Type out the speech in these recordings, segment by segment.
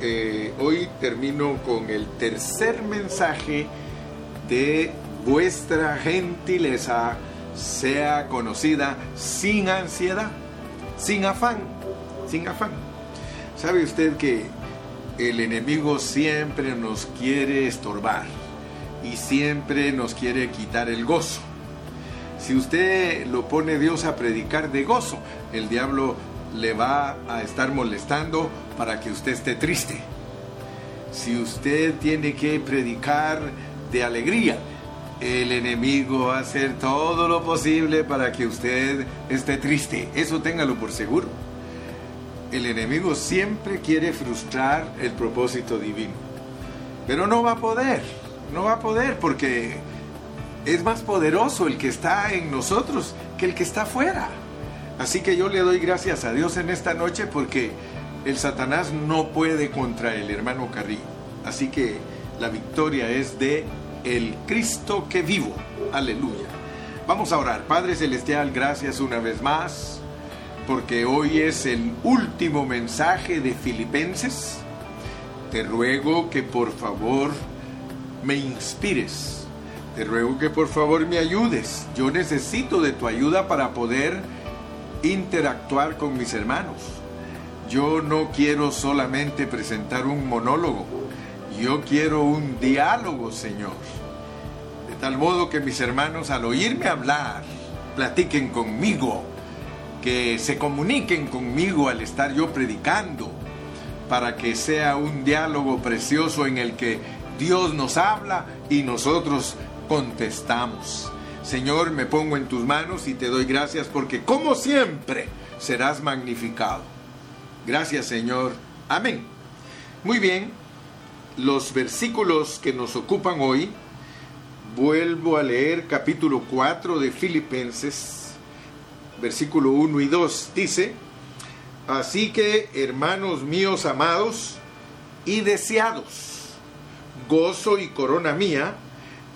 eh, hoy termino con el tercer mensaje de vuestra gentileza sea conocida sin ansiedad, sin afán, sin afán. ¿Sabe usted que el enemigo siempre nos quiere estorbar y siempre nos quiere quitar el gozo? Si usted lo pone Dios a predicar de gozo, el diablo le va a estar molestando para que usted esté triste. Si usted tiene que predicar de alegría, el enemigo va a hacer todo lo posible para que usted esté triste. Eso téngalo por seguro. El enemigo siempre quiere frustrar el propósito divino. Pero no va a poder. No va a poder porque es más poderoso el que está en nosotros que el que está afuera. Así que yo le doy gracias a Dios en esta noche porque el Satanás no puede contra el hermano Carrillo. Así que la victoria es de el Cristo que vivo. Aleluya. Vamos a orar. Padre Celestial, gracias una vez más porque hoy es el último mensaje de Filipenses. Te ruego que por favor me inspires. Te ruego que por favor me ayudes. Yo necesito de tu ayuda para poder interactuar con mis hermanos. Yo no quiero solamente presentar un monólogo, yo quiero un diálogo, Señor. De tal modo que mis hermanos al oírme hablar, platiquen conmigo, que se comuniquen conmigo al estar yo predicando, para que sea un diálogo precioso en el que Dios nos habla y nosotros contestamos. Señor, me pongo en tus manos y te doy gracias porque como siempre serás magnificado. Gracias Señor. Amén. Muy bien, los versículos que nos ocupan hoy, vuelvo a leer capítulo 4 de Filipenses, versículo 1 y 2. Dice, así que hermanos míos amados y deseados, gozo y corona mía,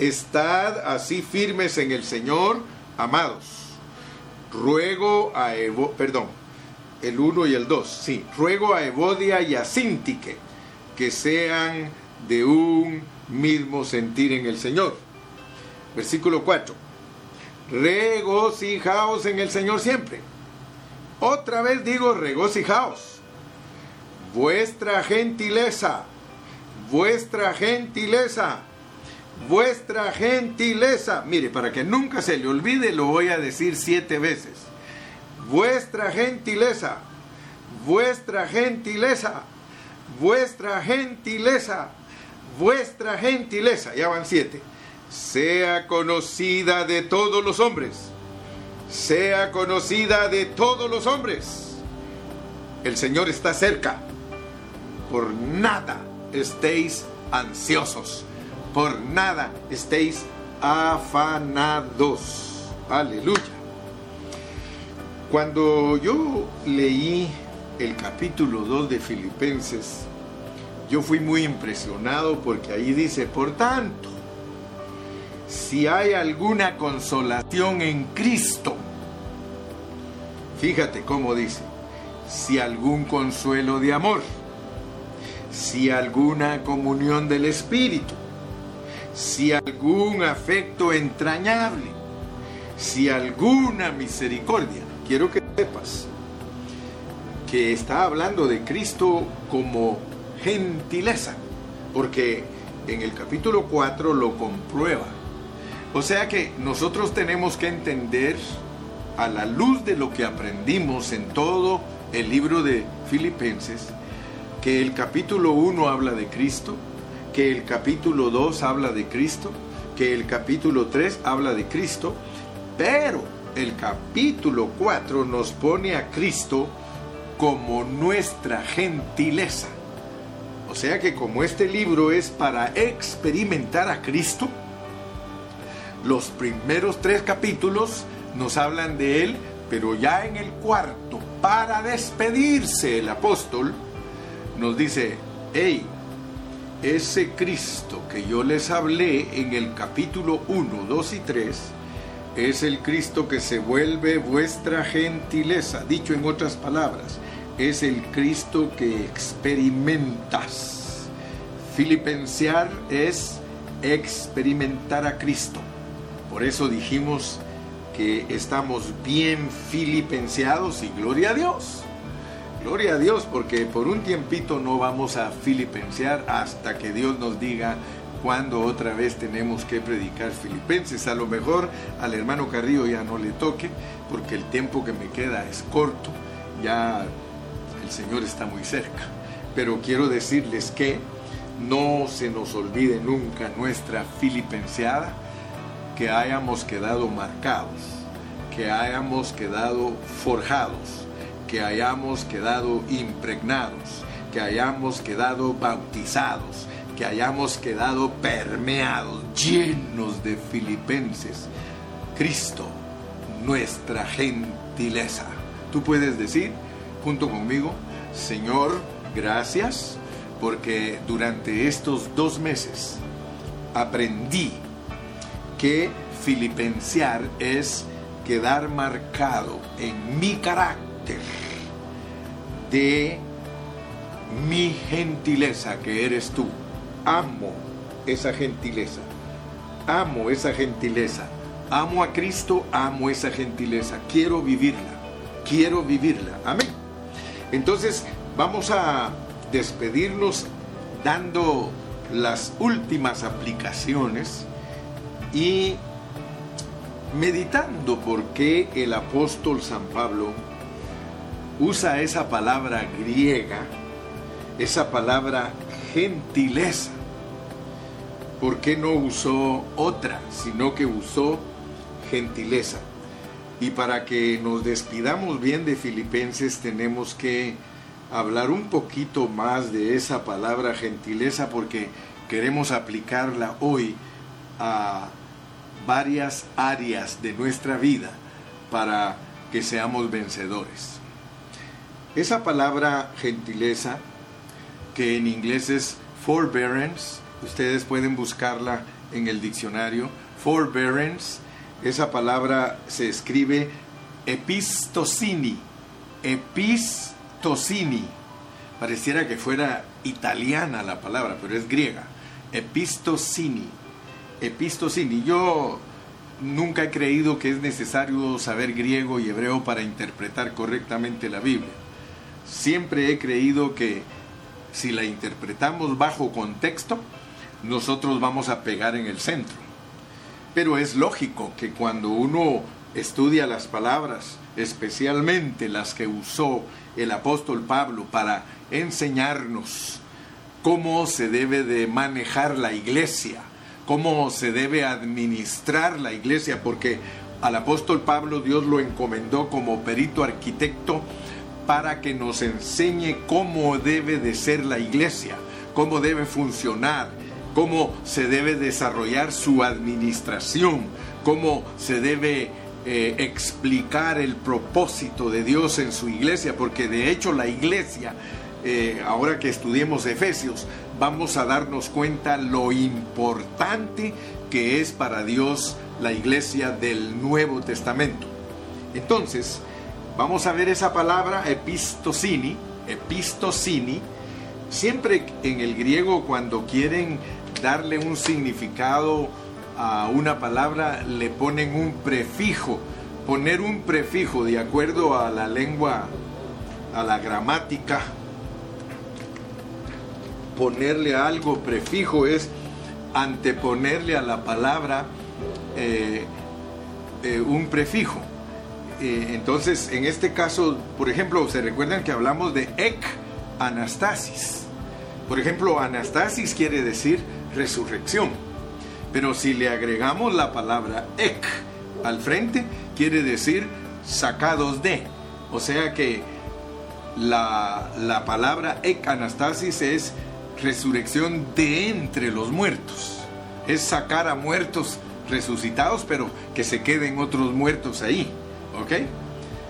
Estad así firmes en el Señor, amados. Ruego a Evo, perdón, el 1 y el 2, sí, ruego a Evodia y a Sintique que sean de un mismo sentir en el Señor. Versículo 4. Regocijaos en el Señor siempre. Otra vez digo regocijaos. Vuestra gentileza, vuestra gentileza vuestra gentileza. Mire, para que nunca se le olvide, lo voy a decir siete veces. Vuestra gentileza, vuestra gentileza, vuestra gentileza, vuestra gentileza. Ya van siete. Sea conocida de todos los hombres. Sea conocida de todos los hombres. El Señor está cerca. Por nada estéis ansiosos por nada estéis afanados. Aleluya. Cuando yo leí el capítulo 2 de Filipenses, yo fui muy impresionado porque ahí dice, por tanto, si hay alguna consolación en Cristo, fíjate cómo dice, si algún consuelo de amor, si alguna comunión del Espíritu, si algún afecto entrañable, si alguna misericordia. Quiero que sepas que está hablando de Cristo como gentileza, porque en el capítulo 4 lo comprueba. O sea que nosotros tenemos que entender a la luz de lo que aprendimos en todo el libro de Filipenses, que el capítulo 1 habla de Cristo, que el capítulo 2 habla de Cristo, que el capítulo 3 habla de Cristo, pero el capítulo 4 nos pone a Cristo como nuestra gentileza. O sea que como este libro es para experimentar a Cristo, los primeros tres capítulos nos hablan de Él, pero ya en el cuarto, para despedirse el apóstol, nos dice, hey, ese Cristo que yo les hablé en el capítulo 1, 2 y 3, es el Cristo que se vuelve vuestra gentileza, dicho en otras palabras, es el Cristo que experimentas. Filipenciar es experimentar a Cristo. Por eso dijimos que estamos bien filipenciados y gloria a Dios. Gloria a Dios, porque por un tiempito no vamos a filipenciar hasta que Dios nos diga cuándo otra vez tenemos que predicar filipenses. A lo mejor al hermano Carrillo ya no le toque, porque el tiempo que me queda es corto. Ya el Señor está muy cerca. Pero quiero decirles que no se nos olvide nunca nuestra filipenciada, que hayamos quedado marcados, que hayamos quedado forjados, que hayamos quedado impregnados, que hayamos quedado bautizados, que hayamos quedado permeados, llenos de filipenses. Cristo, nuestra gentileza. Tú puedes decir, junto conmigo, Señor, gracias, porque durante estos dos meses aprendí que filipenciar es quedar marcado en mi carácter de mi gentileza que eres tú. Amo esa gentileza. Amo esa gentileza. Amo a Cristo, amo esa gentileza. Quiero vivirla. Quiero vivirla. Amén. Entonces vamos a despedirnos dando las últimas aplicaciones y meditando por qué el apóstol San Pablo usa esa palabra griega, esa palabra gentileza. ¿Por qué no usó otra, sino que usó gentileza? Y para que nos despidamos bien de Filipenses tenemos que hablar un poquito más de esa palabra gentileza porque queremos aplicarla hoy a varias áreas de nuestra vida para que seamos vencedores. Esa palabra gentileza, que en inglés es forbearance, ustedes pueden buscarla en el diccionario, forbearance, esa palabra se escribe epistosini, epistosini, pareciera que fuera italiana la palabra, pero es griega, epistosini Epistosini. Yo nunca he creído que es necesario saber griego y hebreo para interpretar correctamente la Biblia. Siempre he creído que si la interpretamos bajo contexto, nosotros vamos a pegar en el centro. Pero es lógico que cuando uno estudia las palabras, especialmente las que usó el apóstol Pablo para enseñarnos cómo se debe de manejar la iglesia, cómo se debe administrar la iglesia, porque al apóstol Pablo Dios lo encomendó como perito arquitecto para que nos enseñe cómo debe de ser la iglesia, cómo debe funcionar, cómo se debe desarrollar su administración, cómo se debe eh, explicar el propósito de Dios en su iglesia, porque de hecho la iglesia, eh, ahora que estudiemos Efesios, vamos a darnos cuenta lo importante que es para Dios la iglesia del Nuevo Testamento. Entonces, vamos a ver esa palabra epistosini, epistosini, siempre en el griego cuando quieren darle un significado a una palabra le ponen un prefijo. Poner un prefijo de acuerdo a la lengua, a la gramática, ponerle algo prefijo es anteponerle a la palabra eh, eh, un prefijo. Eh, entonces, en este caso, por ejemplo, se recuerdan que hablamos de ek anastasis. Por ejemplo, anastasis quiere decir resurrección. Pero si le agregamos la palabra ek al frente, quiere decir sacados de. O sea que la, la palabra ek anastasis es resurrección de entre los muertos. Es sacar a muertos resucitados, pero que se queden otros muertos ahí. ¿Ok?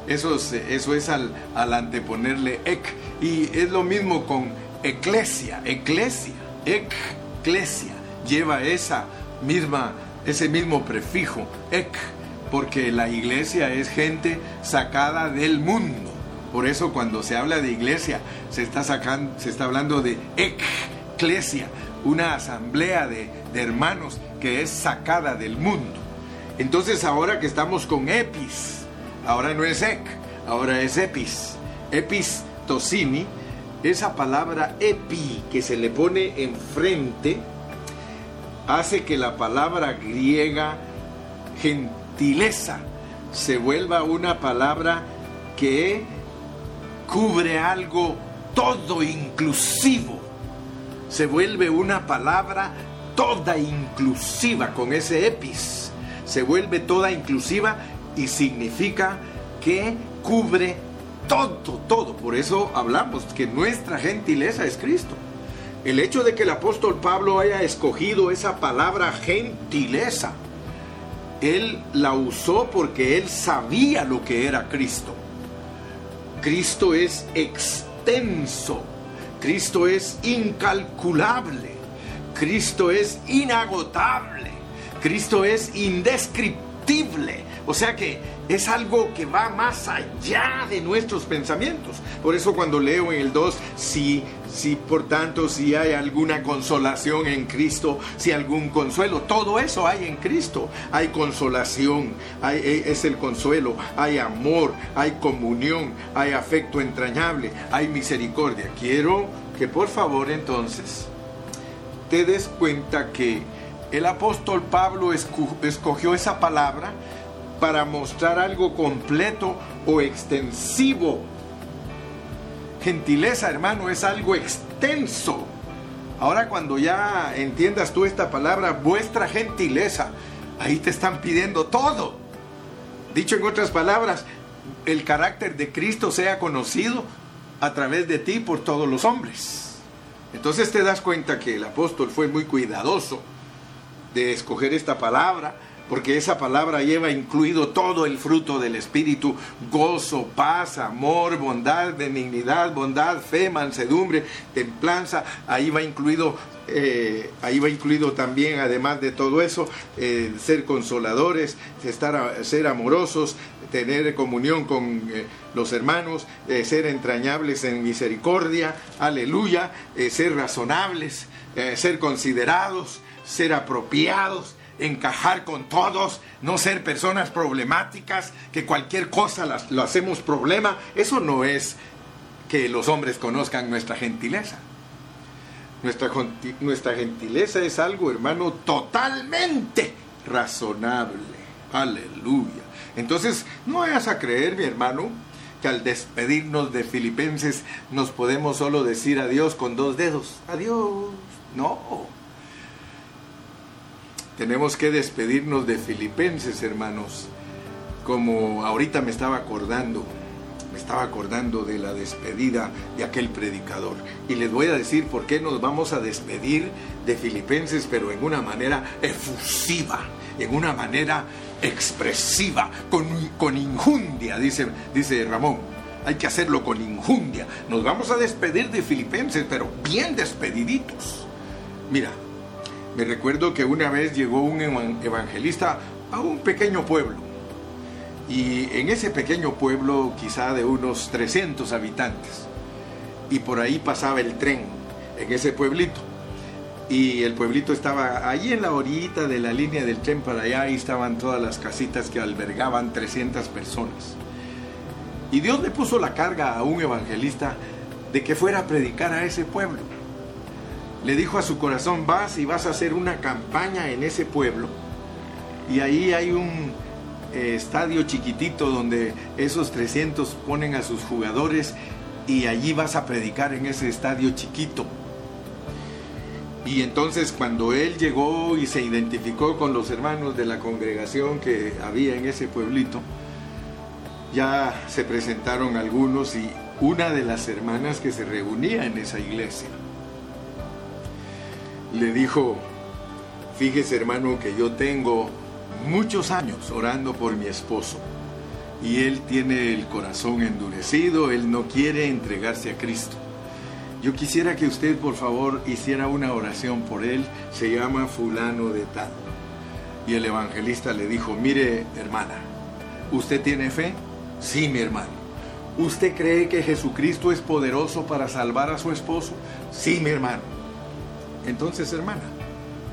Eso es, eso es al, al anteponerle ek. Y es lo mismo con eclesia, eclesia, eclesia. Lleva esa misma, ese mismo prefijo, ek, porque la iglesia es gente sacada del mundo, Por eso cuando se habla de iglesia, se está, sacando, se está hablando de eclesia, una asamblea de, de hermanos que es sacada del mundo. Entonces ahora que estamos con epis, ahora no es ec, ahora es epis. Epis tosini, esa palabra epi que se le pone enfrente, hace que la palabra griega gentileza se vuelva una palabra que cubre algo todo inclusivo. Se vuelve una palabra toda inclusiva con ese epis. Se vuelve toda inclusiva y significa que cubre todo, todo. Por eso hablamos que nuestra gentileza es Cristo. El hecho de que el apóstol Pablo haya escogido esa palabra gentileza, él la usó porque él sabía lo que era Cristo. Cristo es extenso, Cristo es incalculable, Cristo es inagotable, Cristo es indescriptible. O sea que es algo que va más allá de nuestros pensamientos. Por eso cuando leo en el 2, si, si por tanto, si hay alguna consolación en Cristo, si algún consuelo, todo eso hay en Cristo. Hay consolación, hay, e, es el consuelo, hay amor, hay comunión, hay afecto entrañable, hay misericordia. Quiero que por favor entonces te des cuenta que el apóstol Pablo escogió esa palabra para mostrar algo completo o extensivo. Gentileza, hermano, es algo extenso. Ahora cuando ya entiendas tú esta palabra, vuestra gentileza, ahí te están pidiendo todo. Dicho en otras palabras, el carácter de Cristo sea conocido a través de ti por todos los hombres. Entonces te das cuenta que el apóstol fue muy cuidadoso de escoger esta palabra porque esa palabra lleva incluido todo el fruto del Espíritu, gozo, paz, amor, bondad, benignidad, bondad, fe, mansedumbre, templanza, ahí va incluido eh, ahí va incluido también, además de todo eso, eh, ser consoladores, estar, ser amorosos, tener comunión con eh, los hermanos, ser entrañables en misericordia, aleluya, ser razonables, ser considerados, ser apropiados, encajar con todos, no ser personas problemáticas, que cualquier cosa lo hacemos problema. Eso no es que los hombres conozcan nuestra gentileza. Nuestra, nuestra gentileza es algo, hermano, totalmente razonable. Aleluya. Entonces, no vayas a creer, mi hermano, que al despedirnos de Filipenses nos podemos solo decir adiós con dos dedos. Adiós. No. Tenemos que despedirnos de Filipenses, hermanos. Como ahorita me estaba acordando, me estaba acordando de la despedida de aquel predicador. Y les voy a decir por qué nos vamos a despedir de Filipenses, pero en una manera efusiva, en una manera expresiva, con, con injundia, dice, dice Ramón. Hay que hacerlo con injundia. Nos vamos a despedir de Filipenses, pero bien despediditos. Mira, me recuerdo que una vez llegó un evangelista a un pequeño pueblo. Y en ese pequeño pueblo, quizá de unos 300 habitantes, y por ahí pasaba el tren, en ese pueblito. Y el pueblito estaba ahí en la orillita de la línea del tren para allá, y estaban todas las casitas que albergaban 300 personas. Y Dios le puso la carga a un evangelista de que fuera a predicar a ese pueblo le dijo a su corazón, vas y vas a hacer una campaña en ese pueblo. Y ahí hay un eh, estadio chiquitito donde esos 300 ponen a sus jugadores y allí vas a predicar en ese estadio chiquito. Y entonces cuando él llegó y se identificó con los hermanos de la congregación que había en ese pueblito, ya se presentaron algunos y una de las hermanas que se reunía en esa iglesia le dijo, fíjese hermano que yo tengo muchos años orando por mi esposo y él tiene el corazón endurecido, él no quiere entregarse a Cristo. Yo quisiera que usted por favor hiciera una oración por él, se llama fulano de tal. Y el evangelista le dijo, mire hermana, ¿usted tiene fe? Sí, mi hermano. ¿Usted cree que Jesucristo es poderoso para salvar a su esposo? Sí, mi hermano. Entonces, hermana,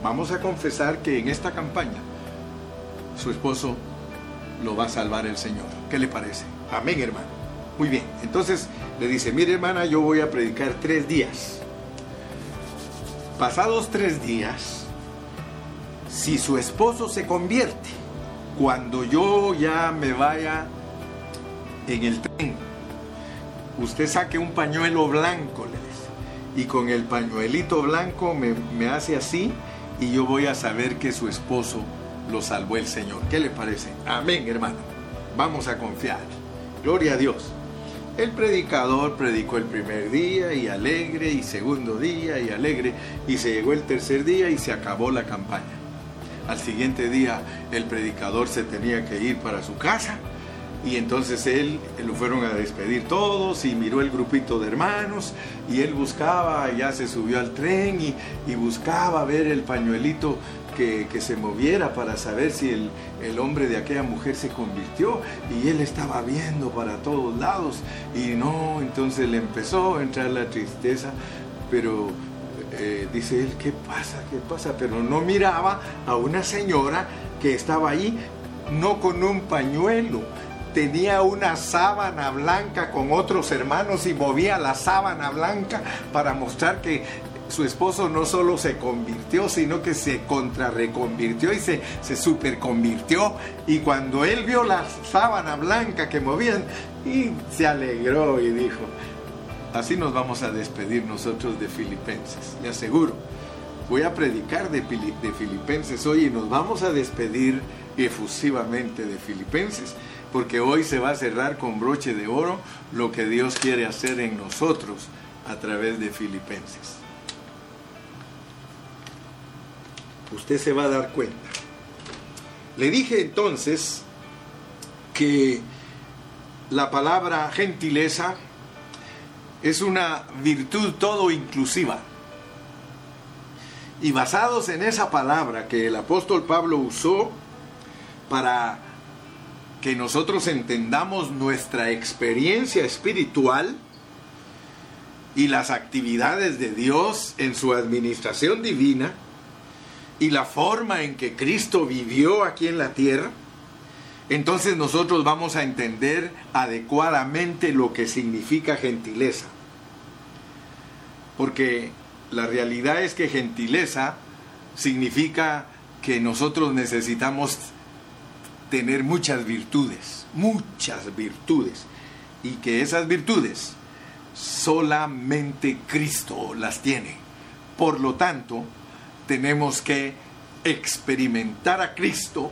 vamos a confesar que en esta campaña su esposo lo va a salvar el Señor. ¿Qué le parece? Amén, hermano. Muy bien. Entonces le dice, mire hermana, yo voy a predicar tres días. Pasados tres días, si su esposo se convierte, cuando yo ya me vaya en el tren, usted saque un pañuelo blanco, le y con el pañuelito blanco me, me hace así y yo voy a saber que su esposo lo salvó el Señor. ¿Qué le parece? Amén, hermano. Vamos a confiar. Gloria a Dios. El predicador predicó el primer día y alegre, y segundo día y alegre, y se llegó el tercer día y se acabó la campaña. Al siguiente día el predicador se tenía que ir para su casa y entonces él lo fueron a despedir todos y miró el grupito de hermanos y él buscaba, ya se subió al tren y, buscaba ver el pañuelito que, se moviera para saber si el, el, hombre de aquella mujer se convirtió y él estaba viendo para todos lados y no, entonces le empezó a entrar la tristeza, pero eh, dice él, ¿qué pasa? ¿Qué pasa? Pero no miraba a una señora que estaba ahí, no con un pañuelo, tenía una sábana blanca con otros hermanos y movía la sábana blanca para mostrar que su esposo no solo se convirtió, sino que se contrarreconvirtió y se, se superconvirtió. Y cuando él vio la sábana blanca que movían, y se alegró y dijo, así nos vamos a despedir nosotros de Filipenses, le aseguro. Voy a predicar de, de Filipenses hoy y nos vamos a despedir efusivamente de Filipenses, porque hoy se va a cerrar con broche de oro lo que Dios quiere hacer en nosotros a través de Filipenses. usted se va a dar cuenta. Le dije entonces que la palabra gentileza es una virtud todo inclusiva. Y basados en esa palabra que el apóstol Pablo usó para que nosotros entendamos nuestra experiencia espiritual y las actividades de Dios en su administración divina, y la forma en que Cristo vivió aquí en la tierra, entonces nosotros vamos a entender adecuadamente lo que significa gentileza. Porque la realidad es que gentileza significa que nosotros necesitamos tener muchas virtudes, muchas virtudes, y que esas virtudes solamente Cristo las tiene. Por lo tanto, tenemos que experimentar a Cristo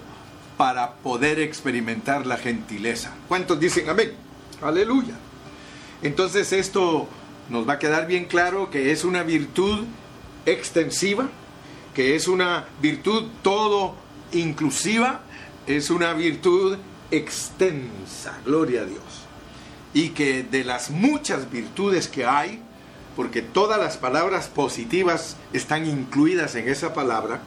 para poder experimentar la gentileza. ¿Cuántos dicen amén? Aleluya. Entonces esto nos va a quedar bien claro que es una virtud extensiva, que es una virtud todo inclusiva, es una virtud extensa, gloria a Dios. Y que de las muchas virtudes que hay, porque todas las palabras positivas están incluidas en esa palabra,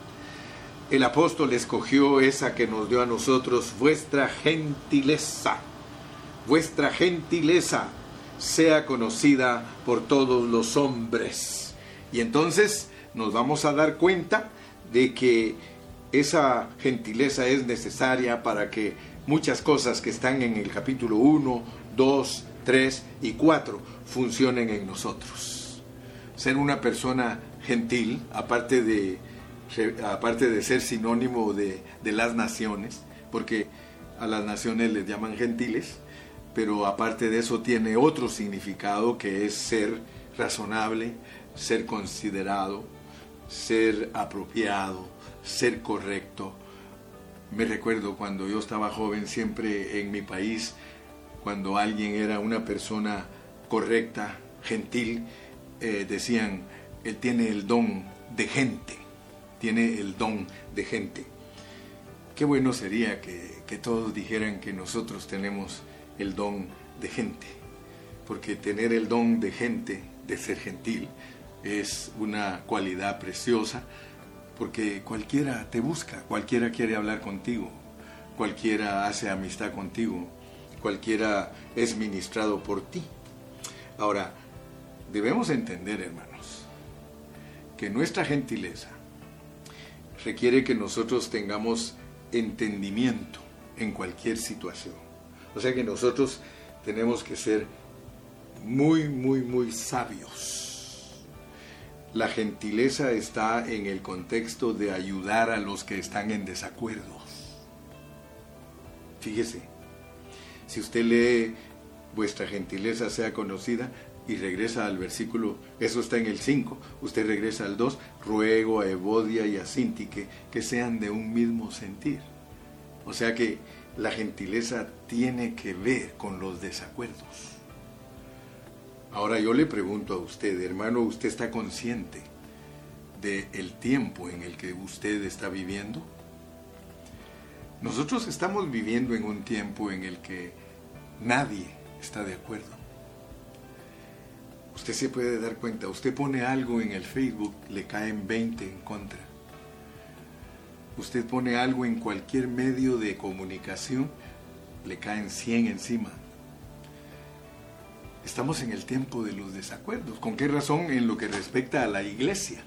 el apóstol escogió esa que nos dio a nosotros, vuestra gentileza. Vuestra gentileza sea conocida por todos los hombres. Y entonces nos vamos a dar cuenta de que esa gentileza es necesaria para que muchas cosas que están en el capítulo 1, 2, 3 y 4 funcionen en nosotros. Ser una persona gentil, aparte de, aparte de ser sinónimo de, de las naciones, porque a las naciones les llaman gentiles, pero aparte de eso tiene otro significado que es ser razonable, ser considerado, ser apropiado, ser correcto. Me recuerdo cuando yo estaba joven, siempre en mi país, cuando alguien era una persona correcta, gentil, eh, decían, él tiene el don de gente, tiene el don de gente. Qué bueno sería que, que todos dijeran que nosotros tenemos el don de gente, porque tener el don de gente, de ser gentil, es una cualidad preciosa, porque cualquiera te busca, cualquiera quiere hablar contigo, cualquiera hace amistad contigo, cualquiera es ministrado por ti. Ahora, debemos entender, hermanos, que nuestra gentileza requiere que nosotros tengamos entendimiento en cualquier situación. O sea que nosotros tenemos que ser muy, muy, muy sabios. La gentileza está en el contexto de ayudar a los que están en desacuerdo. Fíjese, si usted lee vuestra gentileza sea conocida y regresa al versículo, eso está en el 5, usted regresa al 2, ruego a Evodia y a Sintique que sean de un mismo sentir. O sea que la gentileza tiene que ver con los desacuerdos. Ahora yo le pregunto a usted, hermano, ¿usted está consciente del el tiempo en el que usted está viviendo? Nosotros estamos viviendo en un tiempo en el que nadie está de acuerdo. Usted se puede dar cuenta, usted pone algo en el Facebook, le caen 20 en contra. Usted pone algo en cualquier medio de comunicación, le caen 100 encima. Estamos en el tiempo de los desacuerdos. ¿Con qué razón en lo que respecta a la iglesia?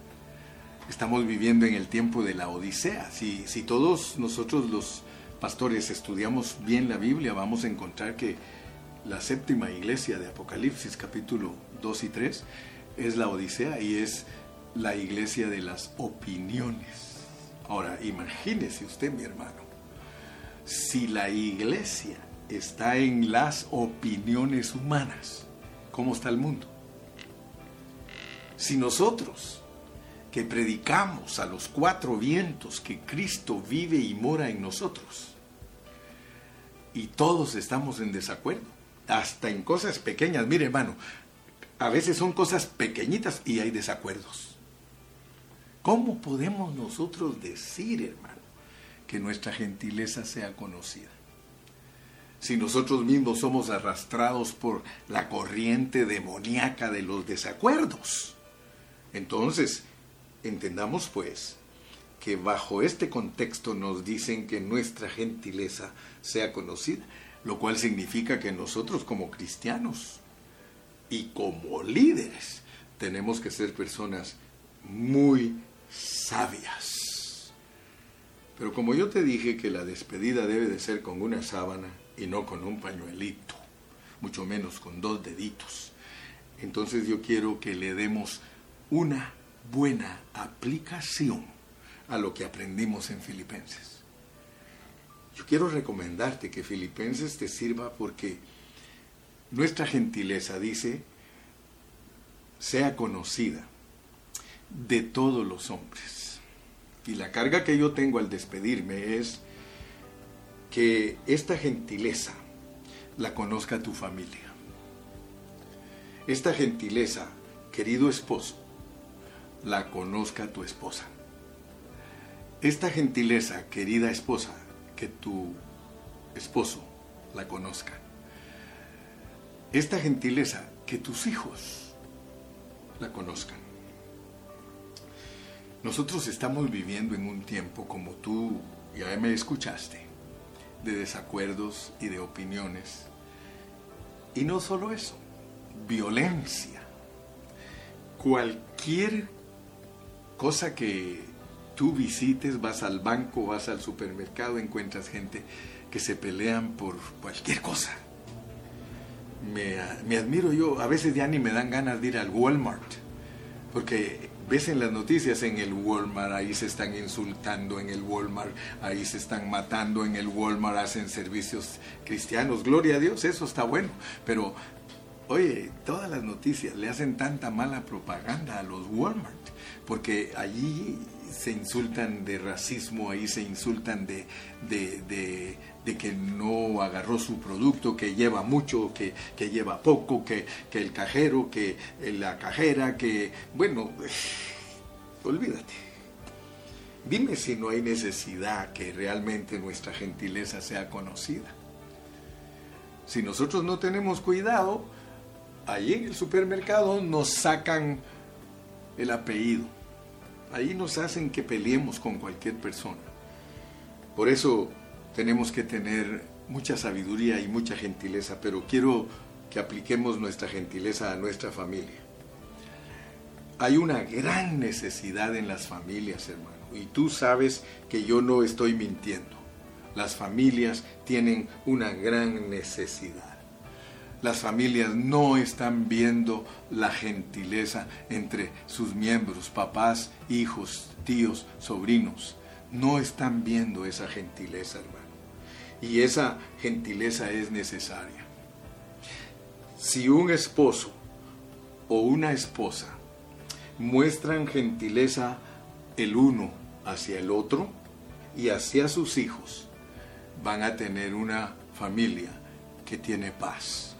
estamos viviendo en el tiempo de la Odisea. Si, todos nosotros los pastores estudiamos bien la Biblia, vamos a encontrar que la séptima iglesia de Apocalipsis, capítulo 2 y 3, es la Odisea y es la iglesia de las opiniones. Ahora, imagínese usted, mi hermano, si la iglesia está en las opiniones humanas, ¿cómo está el mundo? Si nosotros que predicamos a los cuatro vientos que Cristo vive y mora en nosotros. Y todos estamos en desacuerdo, hasta en cosas pequeñas. Mire, hermano, a veces son cosas pequeñitas y hay desacuerdos. ¿Cómo podemos nosotros decir, hermano, que nuestra gentileza sea conocida? Si nosotros mismos somos arrastrados por la corriente demoníaca de los desacuerdos. Entonces, Entendamos pues que bajo este contexto nos dicen que nuestra gentileza sea conocida, lo cual significa que nosotros como cristianos y como líderes tenemos que ser personas muy sabias. Pero como yo te dije que la despedida debe de ser con una sábana y no con un pañuelito, mucho menos con dos deditos, entonces yo quiero que le demos una buena aplicación a lo que aprendimos en Filipenses. Yo quiero recomendarte que Filipenses te sirva porque nuestra gentileza, dice, sea conocida de todos los hombres. Y la carga que yo tengo al despedirme es que esta gentileza la conozca tu familia. Esta gentileza, querido esposo, la conozca tu esposa. Esta gentileza, querida esposa, que tu esposo la conozca. Esta gentileza, que tus hijos la conozcan. Nosotros estamos viviendo en un tiempo, como tú ya me escuchaste, de desacuerdos y de opiniones. Y no solo eso, violencia. Cualquier Cosa que tú visites, vas al banco, vas al supermercado, encuentras gente que se pelean por cualquier cosa. Me, me, admiro yo, a veces ya ni me dan ganas de ir al Walmart, porque ves en las noticias en el Walmart, ahí se están insultando en el Walmart, ahí se están matando en el Walmart, hacen servicios cristianos, gloria a Dios, eso está bueno, pero oye, todas las noticias le hacen tanta mala propaganda a los Walmart porque allí se insultan de racismo, ahí se insultan de, que no agarró su producto, que lleva mucho, que, lleva poco, que, el cajero, que la cajera, que, bueno, olvídate. Dime si no hay necesidad que realmente nuestra gentileza sea conocida. Si nosotros no tenemos cuidado, allí en el supermercado nos sacan el apellido. Ahí nos hacen que peleemos con cualquier persona. Por eso tenemos que tener mucha sabiduría y mucha gentileza, pero quiero que apliquemos nuestra gentileza a nuestra familia. Hay una gran necesidad en las familias, hermano, y tú sabes que yo no estoy mintiendo. Las familias tienen una gran necesidad. Las familias no están viendo la gentileza entre sus miembros, papás, hijos, tíos, sobrinos. No están viendo esa gentileza, hermano. Y esa gentileza es necesaria. Si un esposo o una esposa muestran gentileza el uno hacia el otro y hacia sus hijos, van a tener una familia que tiene paz.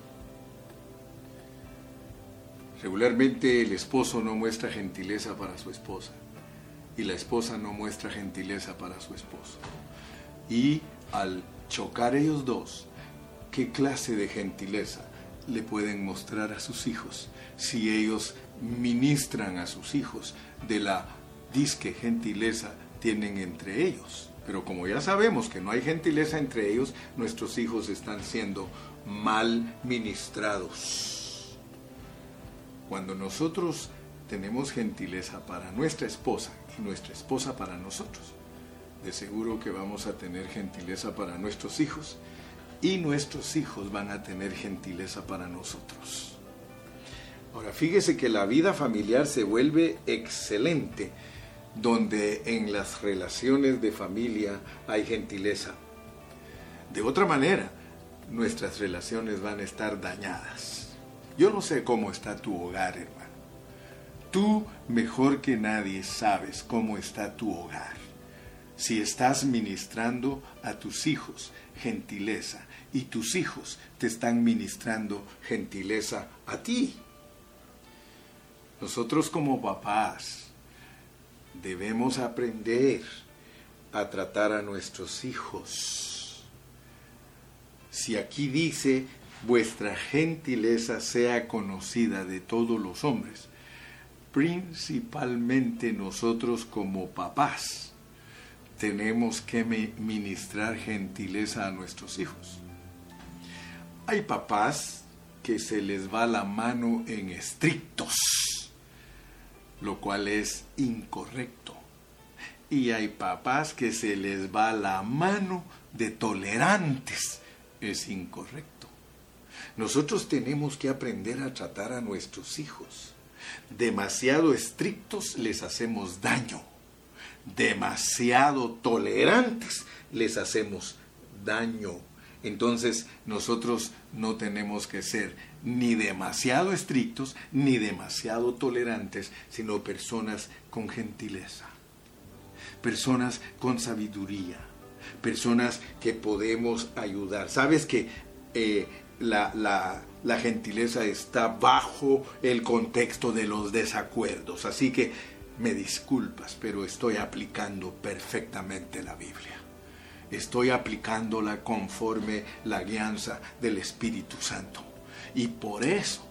Regularmente el esposo no muestra gentileza para su esposa y la esposa no muestra gentileza para su esposo. Y al chocar ellos dos, ¿qué clase de gentileza le pueden mostrar a sus hijos si ellos ministran a sus hijos de la disque gentileza tienen entre ellos? Pero como ya sabemos que no hay gentileza entre ellos, nuestros hijos están siendo mal ministrados. Cuando nosotros tenemos gentileza para nuestra esposa y nuestra esposa para nosotros, de seguro que vamos a tener gentileza para nuestros hijos y nuestros hijos van a tener gentileza para nosotros. Ahora, fíjese que la vida familiar se vuelve excelente donde en las relaciones de familia hay gentileza. De otra manera, nuestras relaciones van a estar dañadas. Yo no sé cómo está tu hogar, hermano. Tú mejor que nadie sabes cómo está tu hogar. Si estás ministrando a tus hijos gentileza y tus hijos te están ministrando gentileza a ti. Nosotros como papás debemos aprender a tratar a nuestros hijos. Si aquí dice vuestra gentileza sea conocida de todos los hombres, principalmente nosotros como papás. Tenemos que ministrar gentileza a nuestros hijos. Hay papás que se les va la mano en estrictos, lo cual es incorrecto. Y hay papás que se les va la mano de tolerantes, es incorrecto. Nosotros tenemos que aprender a tratar a nuestros hijos. Demasiado estrictos les hacemos daño. Demasiado tolerantes les hacemos daño. Entonces nosotros no tenemos que ser ni demasiado estrictos ni demasiado tolerantes, sino personas con gentileza, personas con sabiduría, personas que podemos ayudar. Sabes que eh, la, gentileza está bajo el contexto de los desacuerdos. Así que me disculpas, pero estoy aplicando perfectamente la Biblia. Estoy aplicándola conforme la guianza del Espíritu Santo. Y por eso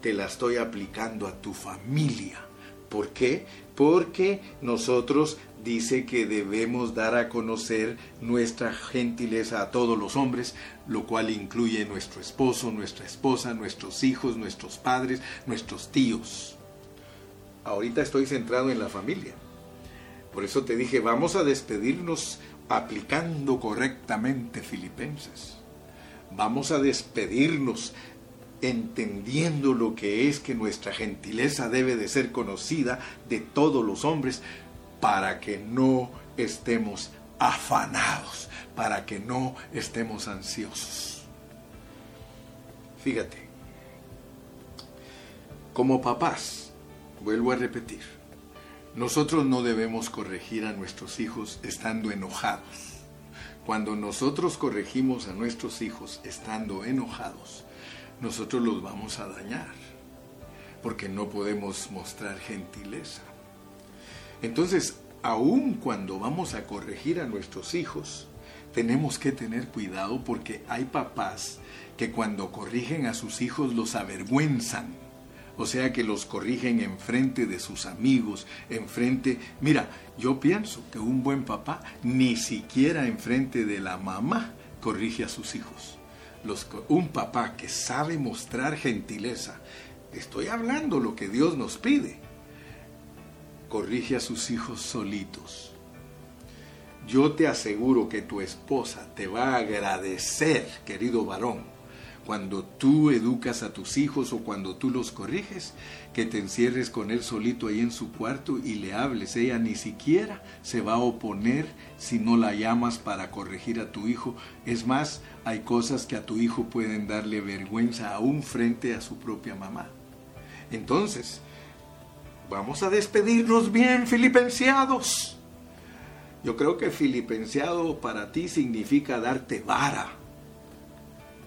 te la estoy aplicando a tu familia. ¿Por qué? Porque nosotros dice que debemos dar a conocer nuestra gentileza a todos los hombres, lo cual incluye nuestro esposo, nuestra esposa, nuestros hijos, nuestros padres, nuestros tíos. Ahorita estoy centrado en la familia. Por eso te dije, vamos a despedirnos aplicando correctamente Filipenses. Vamos a despedirnos entendiendo lo que es que nuestra gentileza debe de ser conocida de todos los hombres, para que no estemos afanados, para que no estemos ansiosos. Fíjate, como papás, vuelvo a repetir, nosotros no debemos corregir a nuestros hijos estando enojados. Cuando nosotros corregimos a nuestros hijos estando enojados, nosotros los vamos a dañar, porque no podemos mostrar gentileza. Entonces, aun cuando vamos a corregir a nuestros hijos, tenemos que tener cuidado porque hay papás que cuando corrigen a sus hijos los avergüenzan. O sea que los corrigen en frente de sus amigos, en frente... Mira, yo pienso que un buen papá ni siquiera en frente de la mamá corrige a sus hijos. un papá que sabe mostrar gentileza, estoy hablando lo que Dios nos pide, corrige a sus hijos solitos. Yo te aseguro que tu esposa te va a agradecer, querido varón, cuando tú educas a tus hijos o cuando tú los corriges, que te encierres con él solito ahí en su cuarto y le hables. Ella ni siquiera se va a oponer si no la llamas para corregir a tu hijo. Es más, hay cosas que a tu hijo pueden darle vergüenza aún frente a su propia mamá. Entonces, vamos a despedirnos bien, filipenseados. Yo creo que filipenseado para ti significa darte vara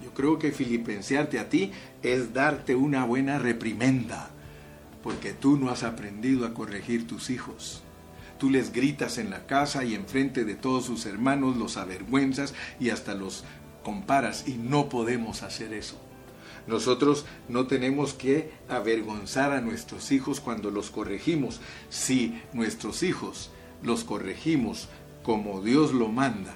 yo creo que filipensearte a ti es darte una buena reprimenda, porque tú no has aprendido a corregir tus hijos. Tú les gritas en la casa y enfrente de todos sus hermanos los avergüenzas y hasta los comparas y no podemos hacer eso. Nosotros no tenemos que avergonzar a nuestros hijos cuando los corregimos. Si nuestros hijos los corregimos como Dios lo manda,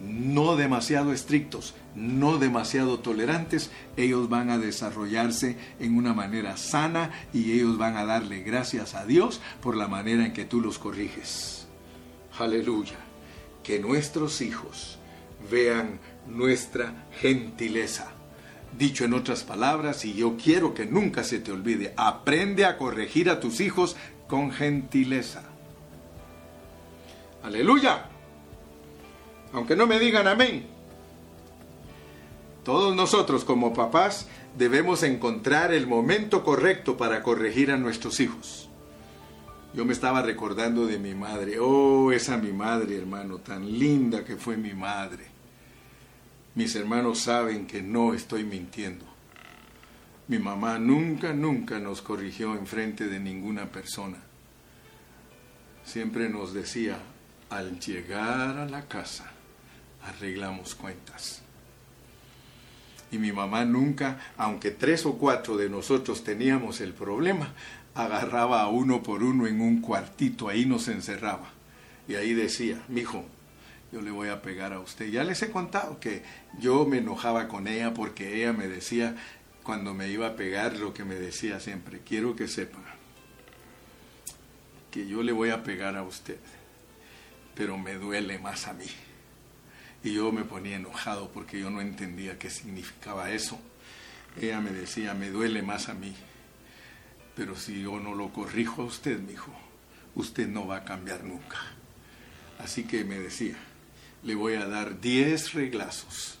no demasiado estrictos, no demasiado tolerantes, ellos van a desarrollarse en una manera sana y ellos van a darle gracias a Dios por la manera en que tú los corriges. Aleluya. Que nuestros hijos vean nuestra gentileza. Dicho en otras palabras, y yo quiero que nunca se te olvide, aprende a corregir a tus hijos con gentileza. Aleluya. Aunque no me digan amén. Todos nosotros como papás debemos encontrar el momento correcto para corregir a nuestros hijos. Yo me estaba recordando de mi madre. Oh, esa mi madre, hermano, tan linda que fue mi madre. Mis hermanos saben que no estoy mintiendo. Mi mamá nunca, nunca nos corrigió en frente de ninguna persona. Siempre nos decía, al llegar a la casa, arreglamos cuentas. Y mi mamá nunca, aunque tres o cuatro de nosotros teníamos el problema, agarraba a uno por uno en un cuartito, ahí nos encerraba. Y ahí decía, mijo, yo le voy a pegar a usted. Ya les he contado que yo me enojaba con ella porque ella me decía, cuando me iba a pegar, lo que me decía siempre, quiero que sepa que yo le voy a pegar a usted, pero me duele más a mí. Y yo me ponía enojado porque yo no entendía qué significaba eso. Ella me decía, me duele más a mí. Pero si yo no lo corrijo a usted, mi hijo, usted no va a cambiar nunca. Así que me decía, le voy a dar 10 reglazos.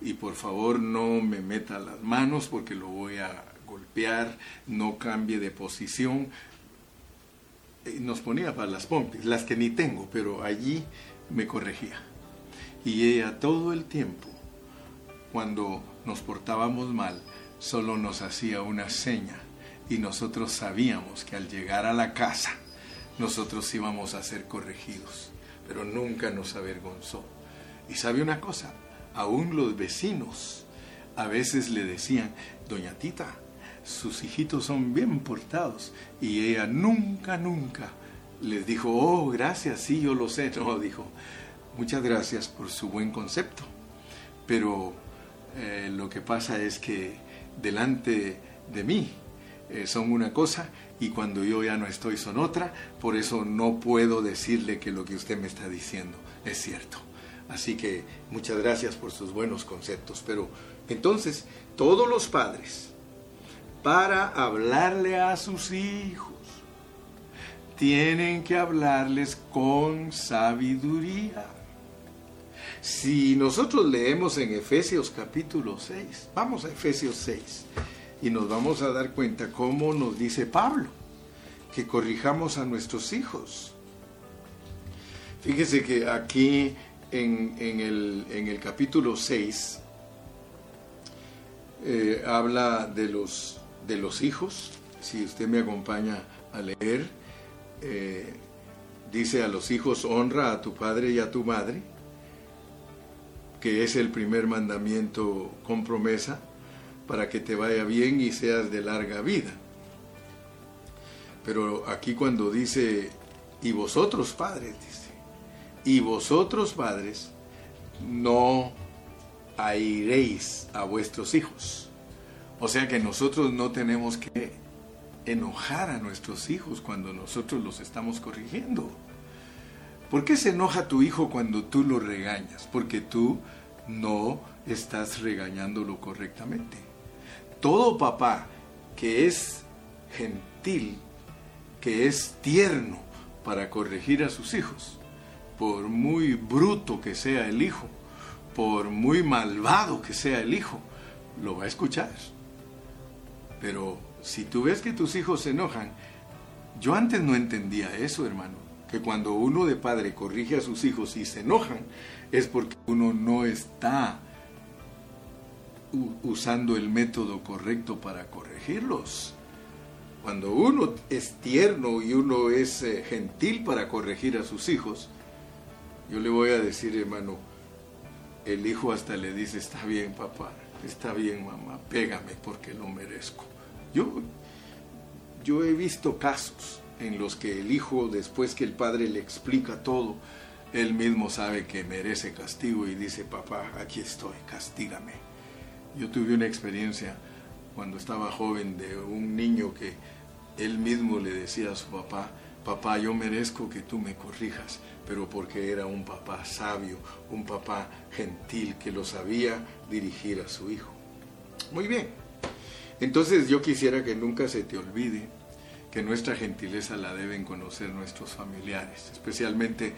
Y por favor no me meta las manos porque lo voy a golpear, no cambie de posición. Y nos ponía para las pompis, las que ni tengo, pero allí me corregía. Y ella todo el tiempo, cuando nos portábamos mal, solo nos hacía una seña y nosotros sabíamos que al llegar a la casa nosotros íbamos a ser corregidos, pero nunca nos avergonzó. Y sabe una cosa, aún los vecinos a veces le decían, doña Tita, sus hijitos son bien portados. Y ella nunca, nunca les dijo, oh, gracias, sí, yo lo sé. No, dijo, muchas gracias por su buen concepto, pero eh, lo que pasa es que delante de mí eh, son una cosa y cuando yo ya no estoy son otra, por eso no puedo decirle que lo que usted me está diciendo es cierto. Así que muchas gracias por sus buenos conceptos, pero entonces todos los padres, para hablarle a sus hijos, tienen que hablarles con sabiduría. Si nosotros leemos en Efesios capítulo 6, vamos a Efesios 6 y nos vamos a dar cuenta cómo nos dice Pablo que corrijamos a nuestros hijos. Fíjese que aquí en, el, capítulo 6 eh, habla de los, de los hijos. Si usted me acompaña a leer, eh, dice a los hijos, honra a tu padre y a tu madre que es el primer mandamiento con promesa, para que te vaya bien y seas de larga vida. Pero aquí cuando dice, y vosotros padres, dice, y vosotros padres, no airéis a vuestros hijos. O sea que nosotros no tenemos que enojar a nuestros hijos cuando nosotros los estamos corrigiendo. ¿Por qué se enoja tu hijo cuando tú lo regañas? Porque tú no estás regañándolo correctamente. Todo papá que es gentil, que es tierno para corregir a sus hijos, por muy bruto que sea el hijo, por muy malvado que sea el hijo, lo va a escuchar. Pero si tú ves que tus hijos se enojan, yo antes no entendía eso, hermano, que cuando uno de padre corrige a sus hijos y se enojan, es porque uno no está usando el método correcto para corregirlos. Cuando uno es tierno y uno es eh, gentil para corregir a sus hijos, yo le voy a decir, hermano, el hijo hasta le dice, está bien papá, está bien mamá, pégame porque lo merezco. Yo, yo he visto casos en los que el hijo, después que el padre le explica todo, él mismo sabe que merece castigo y dice, papá, aquí estoy, castígame. Yo tuve una experiencia cuando estaba joven de un niño que él mismo le decía a su papá, papá, yo merezco que tú me corrijas, pero porque era un papá sabio, un papá gentil que lo sabía dirigir a su hijo. Muy bien, entonces yo quisiera que nunca se te olvide que nuestra gentileza la deben conocer nuestros familiares, especialmente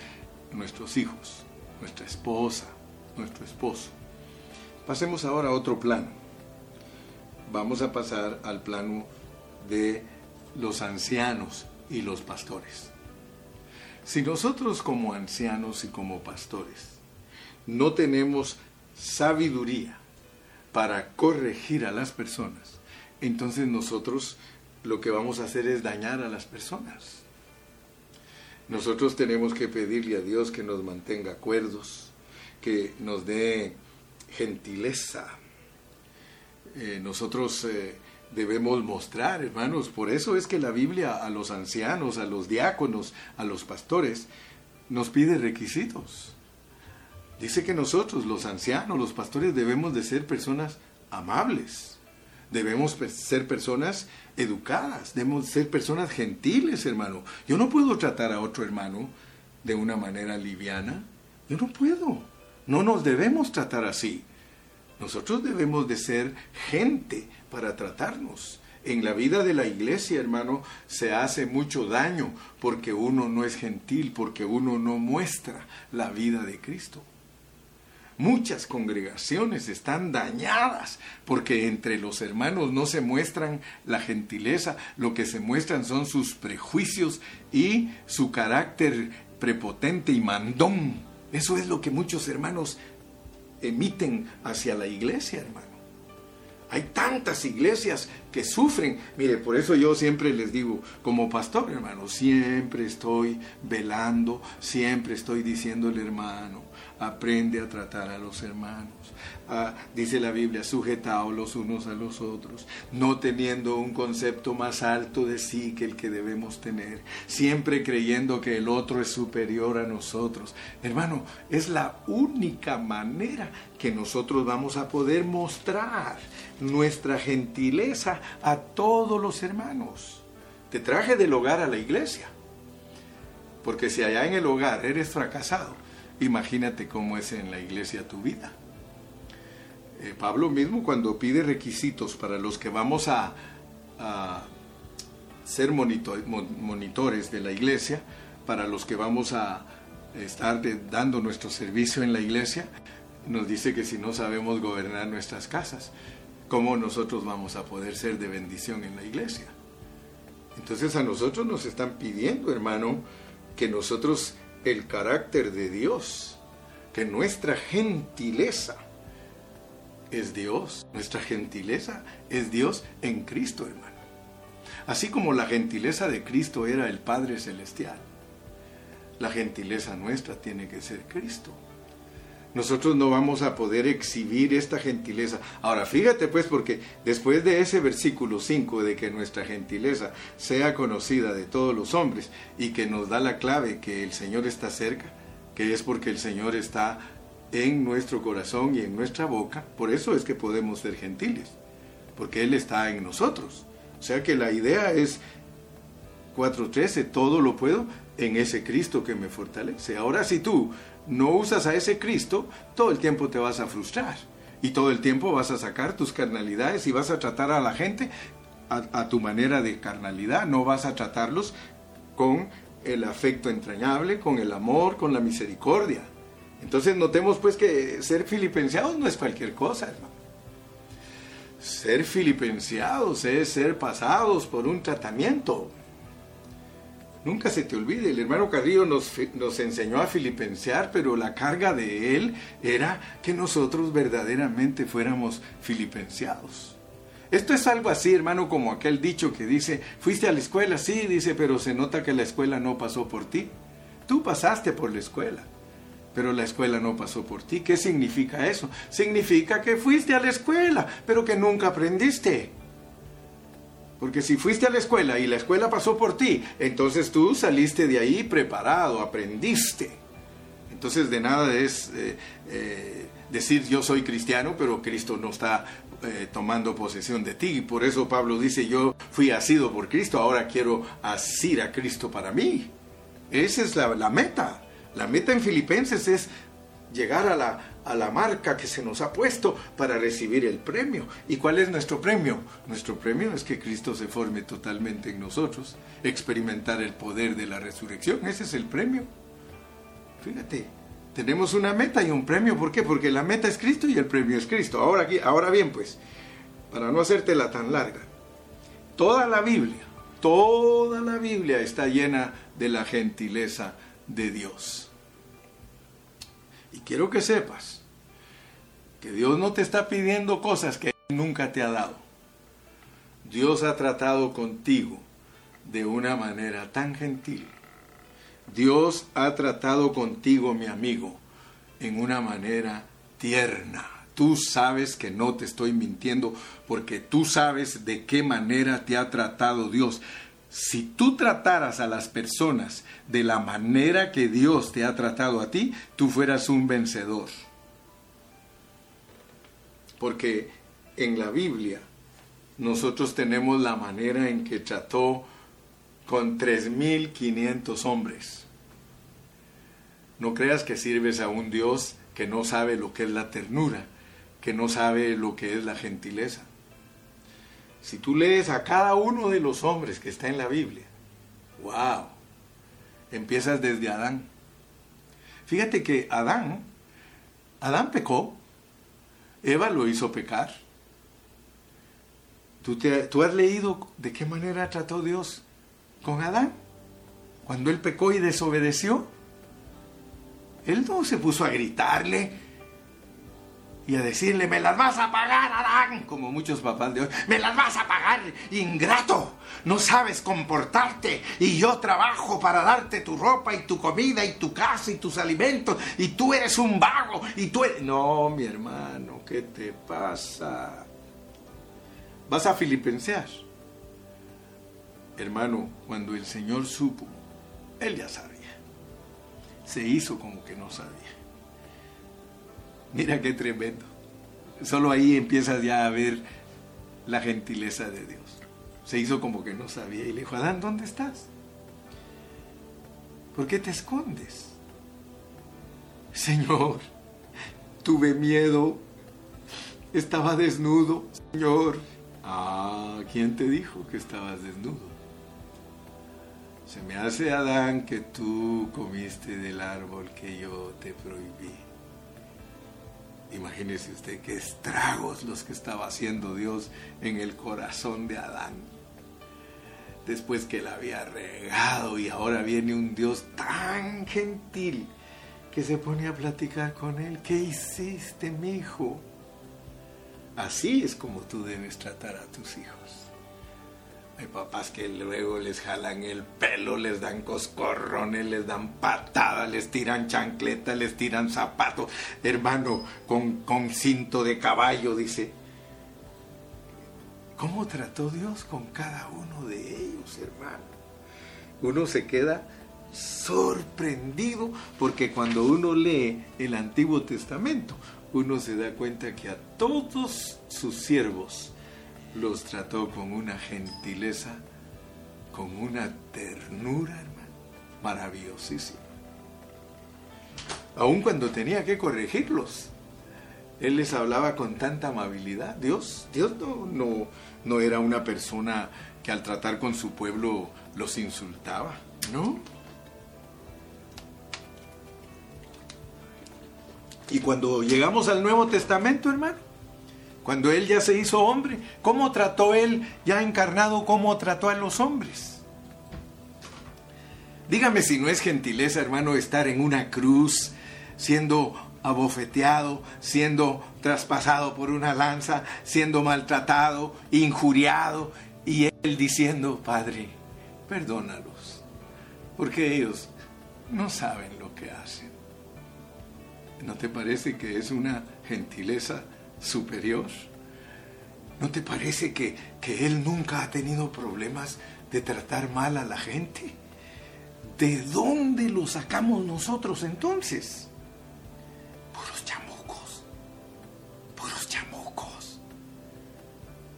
nuestros hijos, nuestra esposa, nuestro esposo. Pasemos ahora a otro plano. Vamos a pasar al plano de los ancianos y los pastores. Si nosotros como ancianos y como pastores no tenemos sabiduría para corregir a las personas, entonces nosotros lo que vamos a hacer es dañar a las personas. Nosotros tenemos que pedirle a Dios que nos mantenga acuerdos, que nos dé gentileza. Eh, nosotros eh, debemos mostrar, hermanos, por eso es que la Biblia a los ancianos, a los diáconos, a los pastores, nos pide requisitos. Dice que nosotros, los ancianos, los pastores, debemos de ser personas amables, debemos ser personas educadas, debemos ser personas gentiles, hermano. Yo no puedo tratar a otro hermano de una manera liviana. Yo no puedo. No nos debemos tratar así. Nosotros debemos de ser gente para tratarnos. En la vida de la iglesia, hermano, se hace mucho daño porque uno no es gentil, porque uno no muestra la vida de Cristo. Muchas congregaciones están dañadas porque entre los hermanos no se muestran la gentileza, lo que se muestran son sus prejuicios y su carácter prepotente y mandón. Eso es lo que muchos hermanos emiten hacia la iglesia, hermano. Hay tantas iglesias que sufren. Mire, por eso yo siempre les digo, como pastor, hermano, siempre estoy velando, siempre estoy diciéndole, hermano, aprende a tratar a los hermanos. Ah, dice la Biblia, sujetaos los unos a los otros, no teniendo un concepto más alto de sí que el que debemos tener, siempre creyendo que el otro es superior a nosotros. Hermano, es la única manera que nosotros vamos a poder mostrar nuestra gentileza a todos los hermanos. Te traje del hogar a la iglesia. Porque si allá en el hogar eres fracasado, Imagínate cómo es en la iglesia tu vida. Eh, Pablo mismo cuando pide requisitos para los que vamos a, ser monitores de la iglesia, para los que vamos a estar dando nuestro servicio en la iglesia, nos dice que si no sabemos gobernar nuestras casas, ¿cómo nosotros vamos a poder ser de bendición en la iglesia? Entonces a nosotros nos están pidiendo, hermano, que nosotros el carácter de Dios, que nuestra gentileza es Dios, nuestra gentileza es Dios en Cristo, hermano. Así como la gentileza de Cristo era el Padre Celestial, la gentileza nuestra tiene que ser Cristo nosotros no vamos a poder exhibir esta gentileza. Ahora, fíjate pues, porque después de ese versículo 5 de que nuestra gentileza sea conocida de todos los hombres y que nos da la clave que el Señor está cerca, que es porque el Señor está en nuestro corazón y en nuestra boca. Por eso es que podemos ser gentiles, porque Él está en nosotros. O sea que la idea es 4.13, todo lo puedo en ese Cristo que me fortalece. Ahora si tú no usas a ese Cristo, todo el tiempo te vas a frustrar y todo el tiempo vas a sacar tus carnalidades y vas a tratar a la gente a, tu manera de carnalidad, no vas a tratarlos con el afecto entrañable, con el amor, con la misericordia. Entonces notemos pues que ser filipenseados no es cualquier cosa, hermano. Ser filipenseados es ser pasados por un tratamiento. Nunca se te olvide, el hermano Carrillo nos, nos, enseñó a filipensear, pero la carga de él era que nosotros verdaderamente fuéramos filipenseados. Esto es algo así, hermano, como aquel dicho que dice, fuiste a la escuela, sí, dice, pero se nota que la escuela no pasó por ti. Tú pasaste por la escuela, pero la escuela no pasó por ti. ¿Qué significa eso? Significa que fuiste a la escuela, pero que nunca aprendiste. Porque si fuiste a la escuela y la escuela pasó por ti, entonces tú saliste de ahí preparado, aprendiste. Entonces de nada es eh, eh, decir yo soy cristiano, pero Cristo no está eh, tomando posesión de ti. Por eso Pablo dice yo fui asido por Cristo, ahora quiero asir a Cristo para mí. Esa es la, la meta. La meta en Filipenses es llegar a la, a la marca que se nos ha puesto para recibir el premio. ¿Y cuál es nuestro premio? Nuestro premio es que Cristo se forme totalmente en nosotros, experimentar el poder de la resurrección. Ese es el premio. Fíjate, tenemos una meta y un premio. ¿Por qué? Porque la meta es Cristo y el premio es Cristo. Ahora, aquí, ahora bien, pues, para no hacértela tan larga, toda la Biblia, toda la Biblia está llena de la gentileza de Dios. Y quiero que sepas que Dios no te está pidiendo cosas que nunca te ha dado. Dios ha tratado contigo de una manera tan gentil. Dios ha tratado contigo, mi amigo, en una manera tierna. Tú sabes que no te estoy mintiendo porque tú sabes de qué manera te ha tratado Dios. Si tú trataras a las personas de la manera que Dios te ha tratado a ti, tú fueras un vencedor. Porque en la Biblia nosotros tenemos la manera en que trató con 3.500 hombres. No creas que sirves a un Dios que no sabe lo que es la ternura, que no sabe lo que es la gentileza. Si tú lees a cada uno de los hombres que está en la Biblia, wow, empiezas desde Adán. Fíjate que Adán, Adán pecó, Eva lo hizo pecar. ¿Tú, ¿Tú has leído de qué manera trató Dios con Adán? Cuando él pecó y desobedeció. Él no se puso a gritarle, y a decirle, me las vas a pagar, Adán, como muchos papás de hoy, me las vas a pagar, ingrato, no sabes comportarte y yo trabajo para darte tu ropa y tu comida y tu casa y tus alimentos y tú eres un vago y tú eres... No, mi hermano, ¿qué te pasa? Vas a filipensear. Hermano, cuando el Señor supo, Él ya sabía. Se hizo como que no sabía. Mira qué tremendo. Solo ahí empiezas ya a ver la gentileza de Dios. Se hizo como que no sabía y le dijo, Adán, ¿dónde estás? ¿Por qué te escondes? Señor, tuve miedo, estaba desnudo, Señor. Ah, ¿quién te dijo que estabas desnudo? Se me hace, Adán, que tú comiste del árbol que yo te prohibí. Imagínese usted qué estragos los que estaba haciendo Dios en el corazón de Adán. Después que la había regado y ahora viene un Dios tan gentil que se pone a platicar con él. ¿Qué hiciste, mi hijo? Así es como tú debes tratar a tus hijos. Hay papás que luego les jalan el pelo, les dan coscorrones, les dan patadas, les tiran chancletas, les tiran zapatos. Hermano, con, con cinto de caballo, dice. ¿Cómo trató Dios con cada uno de ellos, hermano? Uno se queda sorprendido porque cuando uno lee el Antiguo Testamento, uno se da cuenta que a todos sus siervos los trató con una gentileza, con una ternura, hermano, maravillosísima. Aun cuando tenía que corregirlos, él les hablaba con tanta amabilidad. Dios, Dios no, no, no era una persona que al tratar con su pueblo los insultaba, ¿no? Y cuando llegamos al Nuevo Testamento, hermano, cuando Él ya se hizo hombre, ¿cómo trató Él ya encarnado, cómo trató a los hombres? Dígame si no es gentileza, hermano, estar en una cruz, siendo abofeteado, siendo traspasado por una lanza, siendo maltratado, injuriado, y Él diciendo, Padre, perdónalos, porque ellos no saben lo que hacen. ¿No te parece que es una gentileza superior? ¿No te parece que, que Él nunca ha tenido problemas de tratar mal a la gente? ¿De dónde lo sacamos nosotros entonces? Puros chamucos, puros chamucos.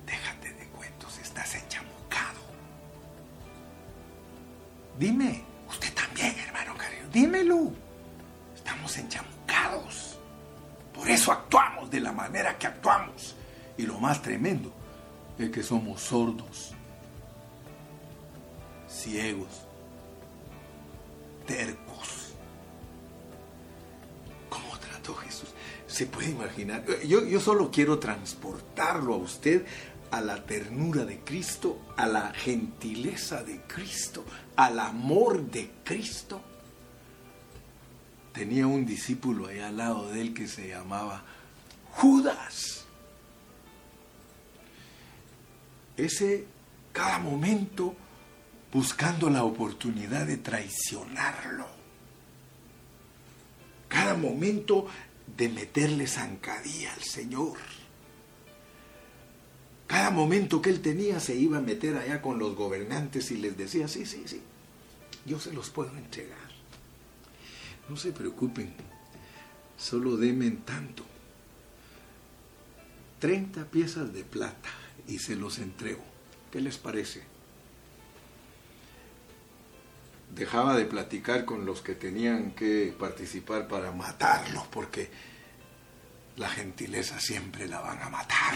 Déjate de cuentos, estás enchamucado. Dime, usted también, hermano cariño, dímelo. Estamos enchamucados. Por eso actuamos de la manera que actuamos. Y lo más tremendo es que somos sordos, ciegos, tercos. ¿Cómo trató Jesús? Se puede imaginar. Yo, yo solo quiero transportarlo a usted a la ternura de Cristo, a la gentileza de Cristo, al amor de Cristo tenía un discípulo ahí al lado de él que se llamaba Judas. Ese cada momento buscando la oportunidad de traicionarlo. Cada momento de meterle zancadilla al Señor. Cada momento que él tenía se iba a meter allá con los gobernantes y les decía, sí, sí, sí, yo se los puedo entregar. No se preocupen, solo denme tanto. 30 piezas de plata y se los entrego. ¿Qué les parece? Dejaba de platicar con los que tenían que participar para matarlo, porque la gentileza siempre la van a matar.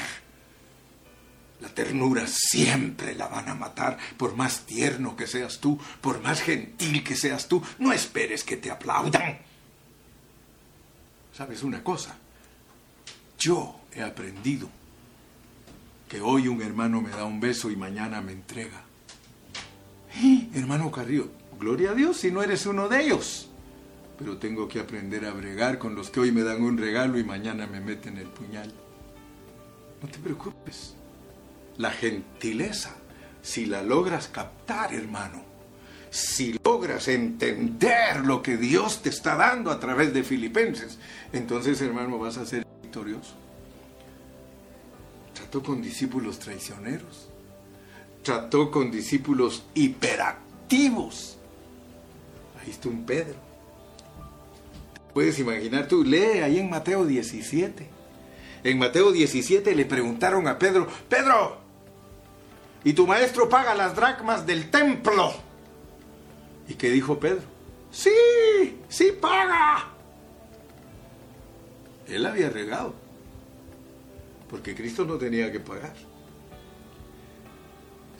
La ternura siempre la van a matar, por más tierno que seas tú, por más gentil que seas tú. No esperes que te aplaudan. ¿Sabes una cosa? Yo he aprendido que hoy un hermano me da un beso y mañana me entrega. ¿Eh? Hermano Carrillo, gloria a Dios si no eres uno de ellos. Pero tengo que aprender a bregar con los que hoy me dan un regalo y mañana me meten el puñal. No te preocupes la gentileza, si la logras captar, hermano, si logras entender lo que Dios te está dando a través de Filipenses, entonces, hermano, vas a ser victorioso. Trató con discípulos traicioneros, trató con discípulos hiperactivos. Ahí está un Pedro. Puedes imaginar tú, lee ahí en Mateo 17. En Mateo 17 le preguntaron a Pedro, Pedro, y tu maestro paga las dracmas del templo. ¿Y qué dijo Pedro? Sí, sí paga. Él había regado, porque Cristo no tenía que pagar.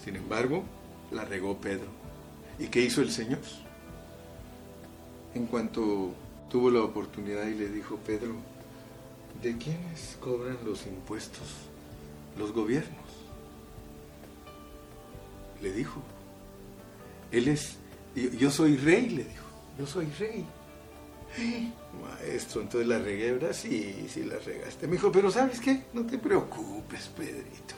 Sin embargo, la regó Pedro. ¿Y qué hizo el Señor? En cuanto tuvo la oportunidad y le dijo, Pedro, ¿de quiénes cobran los impuestos los gobiernos? Le dijo. Él es, yo, soy rey, le dijo. Yo soy rey. Maestro, entonces la regué, ¿verdad? Sí, sí la regaste. Me dijo, pero ¿sabes qué? No te preocupes, Pedrito.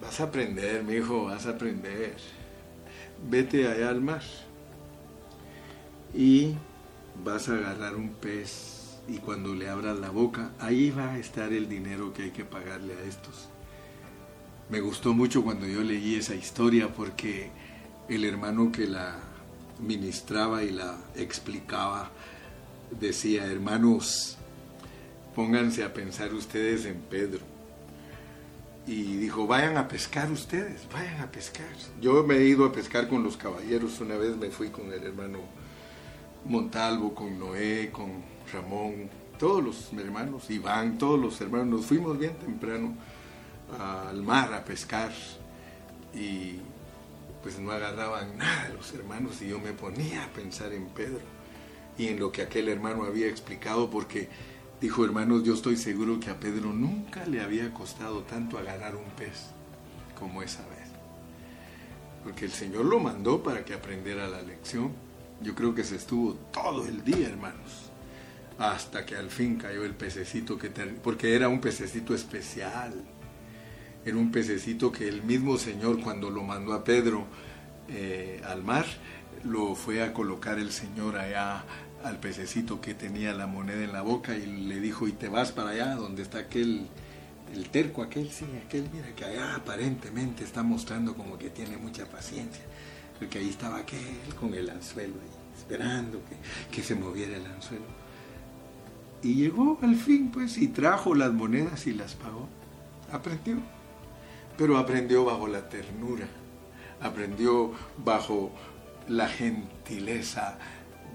Vas a aprender, mi hijo, vas a aprender. Vete allá al mar y vas a agarrar un pez y cuando le abras la boca, ahí va a estar el dinero que hay que pagarle a estos me gustó mucho cuando yo leí esa historia porque el hermano que la ministraba y la explicaba decía, hermanos, pónganse a pensar ustedes en Pedro. Y dijo, vayan a pescar ustedes, vayan a pescar. Yo me he ido a pescar con los caballeros, una vez me fui con el hermano Montalvo, con Noé, con Ramón, todos los hermanos, Iván, todos los hermanos, nos fuimos bien temprano al mar a pescar y pues no agarraban nada los hermanos y yo me ponía a pensar en Pedro y en lo que aquel hermano había explicado porque dijo hermanos yo estoy seguro que a Pedro nunca le había costado tanto agarrar un pez como esa vez porque el Señor lo mandó para que aprendiera la lección. Yo creo que se estuvo todo el día hermanos hasta que al fin cayó el pececito que porque era un pececito especial era un pececito que el mismo Señor cuando lo mandó a Pedro eh, al mar, lo fue a colocar el Señor allá al pececito que tenía la moneda en la boca y le dijo, y te vas para allá donde está aquel, el terco aquel, sí, aquel, mira que allá aparentemente está mostrando como que tiene mucha paciencia, porque ahí estaba aquel con el anzuelo ahí, esperando que, que se moviera el anzuelo. Y llegó al fin, pues, y trajo las monedas y las pagó. Aprendió pero aprendió bajo la ternura, aprendió bajo la gentileza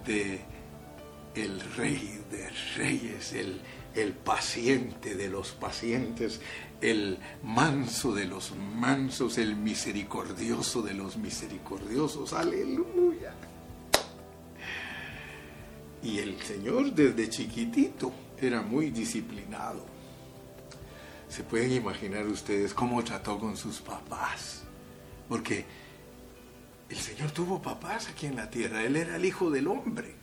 de el rey de reyes, el, el paciente de los pacientes, el manso de los mansos, el misericordioso de los misericordiosos. Aleluya. Y el Señor desde chiquitito era muy disciplinado se pueden imaginar ustedes cómo trató con sus papás. Porque el Señor tuvo papás aquí en la tierra, Él era el Hijo del Hombre.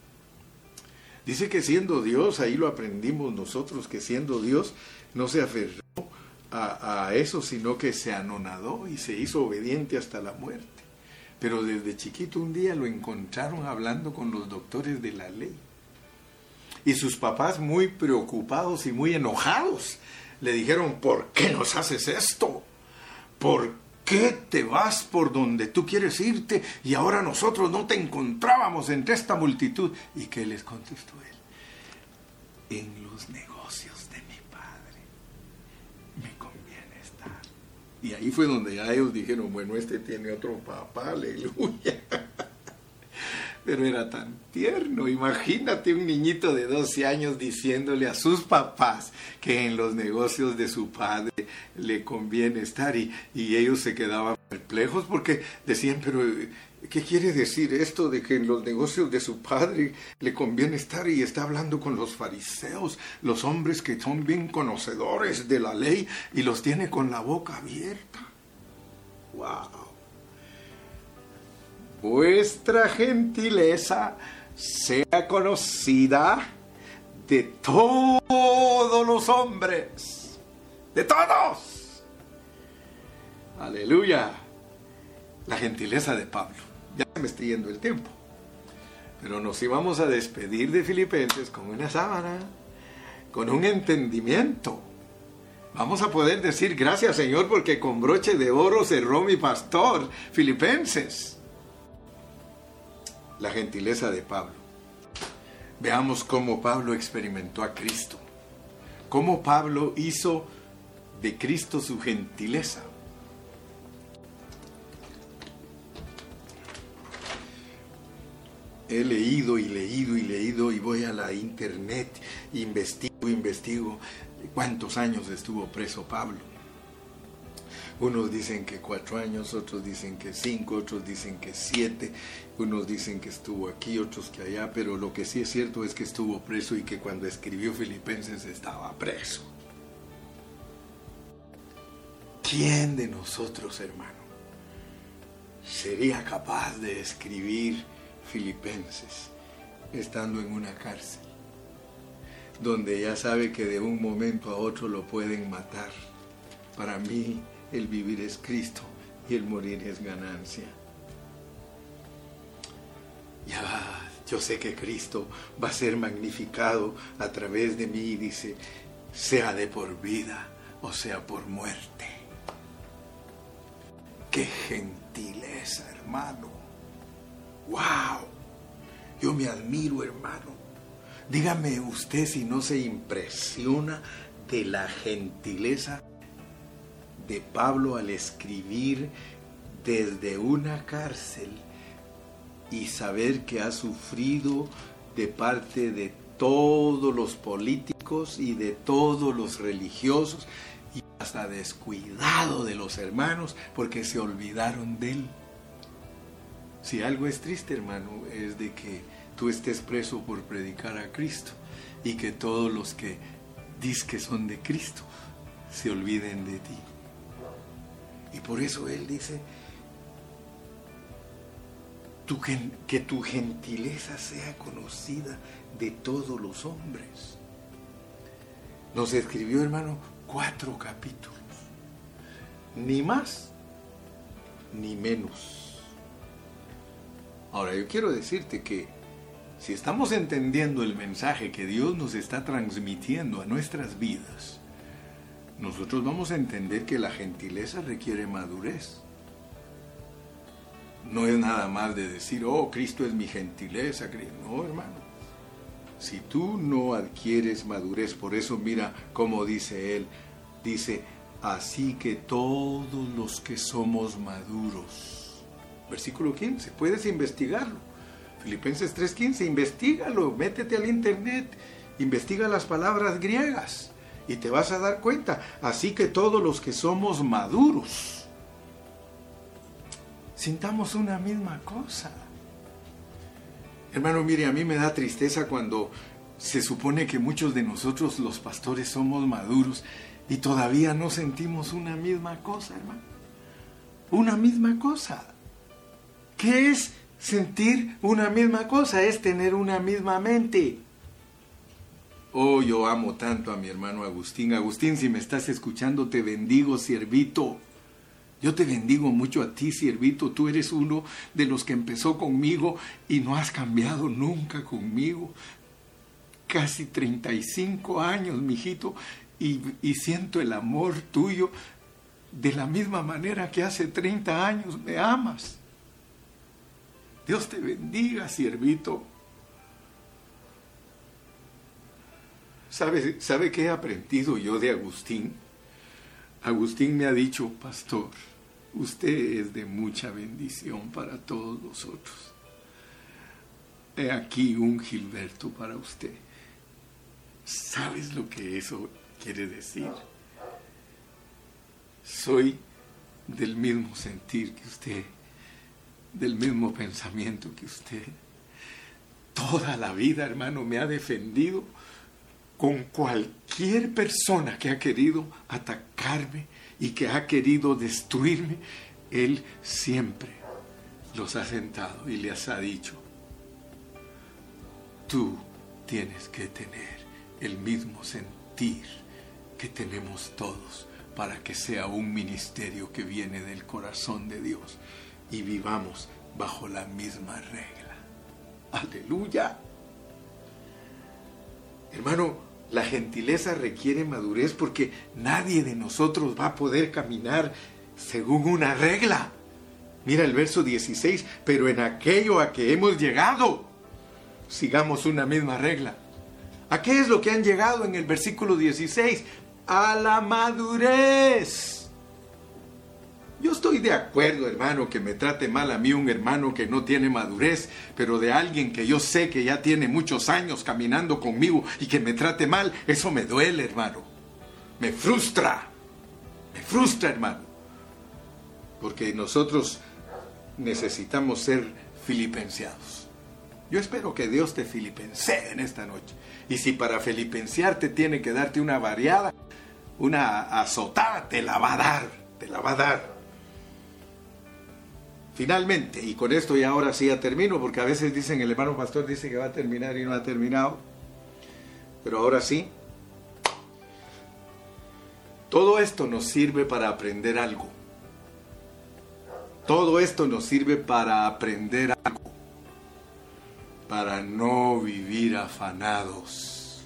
Dice que siendo Dios, ahí lo aprendimos nosotros, que siendo Dios no se aferró a, a, eso, sino que se anonadó y se hizo obediente hasta la muerte. Pero desde chiquito un día lo encontraron hablando con los doctores de la ley. Y sus papás muy preocupados y muy enojados le dijeron, ¿por qué nos haces esto? ¿Por qué te vas por donde tú quieres irte y ahora nosotros no te encontrábamos entre esta multitud? ¿Y qué les contestó él? En los negocios de mi padre me conviene estar. Y ahí fue donde ya ellos dijeron, bueno, este tiene otro papá, aleluya pero era tan tierno. Imagínate un niñito de 12 años diciéndole a sus papás que en los negocios de su padre le conviene estar y, ellos se quedaban perplejos porque decían, pero ¿qué quiere decir esto de que en los negocios de su padre le conviene estar y está hablando con los fariseos, los hombres que son bien conocedores de la ley y los tiene con la boca abierta? ¡Wow! Vuestra gentileza sea conocida de todos los hombres, de todos. Aleluya. La gentileza de Pablo. Ya me estoy yendo el tiempo. Pero nos íbamos a despedir de Filipenses con una sábana, con un entendimiento. Vamos a poder decir gracias Señor porque con broche de oro cerró mi pastor, Filipenses la gentileza de Pablo. Veamos cómo Pablo experimentó a Cristo, cómo Pablo hizo de Cristo su gentileza. He leído y leído y leído y voy a la internet, investigo, investigo cuántos años estuvo preso Pablo unos dicen que cuatro años, otros dicen que cinco, otros dicen que siete, unos dicen que estuvo aquí, otros que allá, pero lo que sí es cierto es que estuvo preso y que cuando escribió Filipenses estaba preso. ¿Quién de nosotros, hermano, sería capaz de escribir Filipenses estando en una cárcel? donde ya sabe que de un momento a otro lo pueden matar. Para mí, el vivir es Cristo y el morir es ganancia. Ya, yo sé que Cristo va a ser magnificado a través de mí, dice, sea de por vida o sea por muerte. Qué gentileza, hermano. ¡Wow! Yo me admiro, hermano. Dígame usted si no se impresiona de la gentileza de Pablo al escribir desde una cárcel y saber que ha sufrido de parte de todos los políticos y de todos los religiosos y hasta descuidado de los hermanos porque se olvidaron de él. Si algo es triste, hermano, es de que tú estés preso por predicar a Cristo y que todos los que dices que son de Cristo se olviden de ti. Y por eso Él dice, que, tu gentileza sea conocida de todos los hombres. Nos escribió, hermano, cuatro capítulos. Ni más, ni menos. Ahora, yo quiero decirte que si estamos entendiendo el mensaje que Dios nos está transmitiendo a nuestras vidas, nosotros vamos a entender que la gentileza requiere madurez. No es nada más de decir, oh, Cristo es mi gentileza. No, hermano. Si tú no adquieres madurez, por eso mira cómo dice él, dice, así que todos los que somos maduros. Versículo 15, puedes investigarlo. Filipenses 3:15, investigalo, métete al internet, investiga las palabras griegas y te vas a dar cuenta. Así que todos los que somos maduros, sintamos una misma cosa. Hermano, mire, a mí me da tristeza cuando se supone que muchos de nosotros los pastores somos maduros y todavía no sentimos una misma cosa, hermano. Una misma cosa. ¿Qué es sentir una misma cosa? Es tener una misma mente. Oh, yo amo tanto a mi hermano Agustín. Agustín, si me estás escuchando, te bendigo, siervito. Yo te bendigo mucho a ti, siervito. Tú eres uno de los que empezó conmigo y no has cambiado nunca conmigo. Casi 35 años, mijito, y, y siento el amor tuyo de la misma manera que hace 30 años me amas. Dios te bendiga, siervito. ¿Sabe, ¿Sabe qué he aprendido yo de Agustín? Agustín me ha dicho, pastor, usted es de mucha bendición para todos nosotros. He aquí un Gilberto para usted. ¿Sabes lo que eso quiere decir? Soy del mismo sentir que usted, del mismo pensamiento que usted. Toda la vida, hermano, me ha defendido con cualquier persona que ha querido atacarme y que ha querido destruirme, Él siempre los ha sentado y les ha dicho, tú tienes que tener el mismo sentir que tenemos todos para que sea un ministerio que viene del corazón de Dios y vivamos bajo la misma regla. Aleluya. Hermano, la gentileza requiere madurez porque nadie de nosotros va a poder caminar según una regla. Mira el verso 16, pero en aquello a que hemos llegado, sigamos una misma regla. ¿A qué es lo que han llegado en el versículo 16? A la madurez. Yo estoy de acuerdo, hermano, que me trate mal a mí un hermano que no tiene madurez, pero de alguien que yo sé que ya tiene muchos años caminando conmigo y que me trate mal, eso me duele, hermano. Me frustra. Me frustra, hermano. Porque nosotros necesitamos ser filipenciados. Yo espero que Dios te filipensee en esta noche. Y si para filipenciarte tiene que darte una variada, una azotada, te la va a dar, te la va a dar. Finalmente, y con esto ya ahora sí ya termino, porque a veces dicen, el hermano pastor dice que va a terminar y no ha terminado, pero ahora sí. Todo esto nos sirve para aprender algo. Todo esto nos sirve para aprender algo. Para no vivir afanados.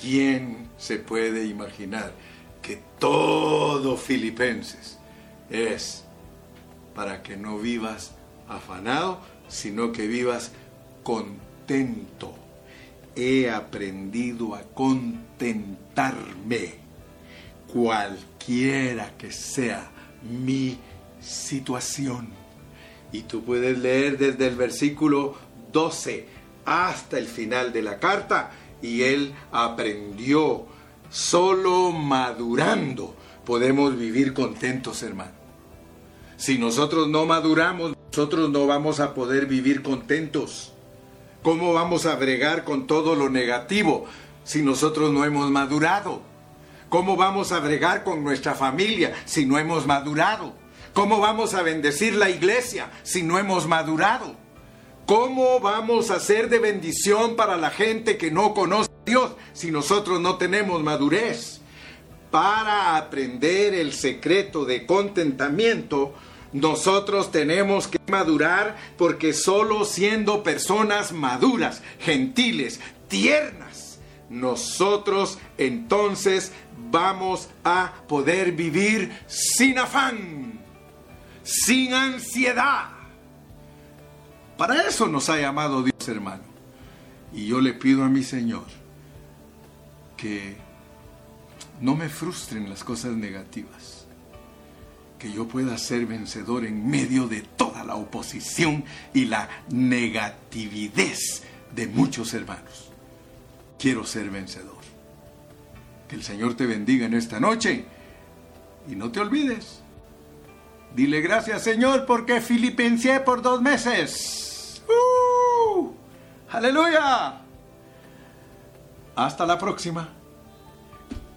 ¿Quién se puede imaginar que todo Filipenses es para que no vivas afanado, sino que vivas contento. He aprendido a contentarme, cualquiera que sea mi situación. Y tú puedes leer desde el versículo 12 hasta el final de la carta y él aprendió. Solo madurando podemos vivir contentos, hermano. Si nosotros no maduramos, nosotros no vamos a poder vivir contentos. ¿Cómo vamos a bregar con todo lo negativo si nosotros no hemos madurado? ¿Cómo vamos a bregar con nuestra familia si no hemos madurado? ¿Cómo vamos a bendecir la iglesia si no hemos madurado? ¿Cómo vamos a ser de bendición para la gente que no conoce a Dios si nosotros no tenemos madurez? Para aprender el secreto de contentamiento, nosotros tenemos que madurar porque solo siendo personas maduras, gentiles, tiernas, nosotros entonces vamos a poder vivir sin afán sin ansiedad. Para eso nos ha llamado Dios, hermano. Y yo le pido a mi Señor que no me frustren las cosas negativas. Que yo pueda ser vencedor en medio de toda la oposición y la negatividad de muchos hermanos. Quiero ser vencedor. Que el Señor te bendiga en esta noche. Y no te olvides, Dile gracias Señor porque filipencié por dos meses. ¡Uh! ¡Aleluya! Hasta la próxima.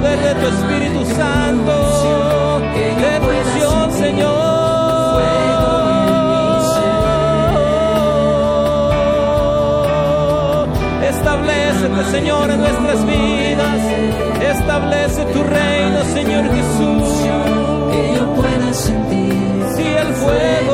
de tu Espíritu Santo, de tu unción, Señor. Establecete, Señor, en nuestras vidas. Establece tu reino, Señor Jesús. Que yo pueda sentir Si el fuego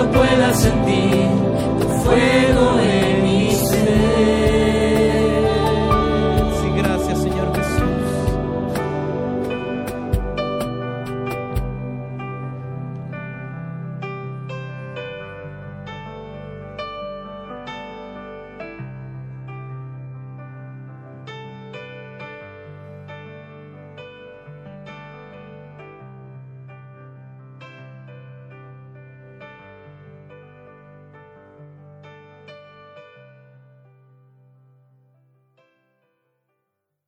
yo pueda sentir.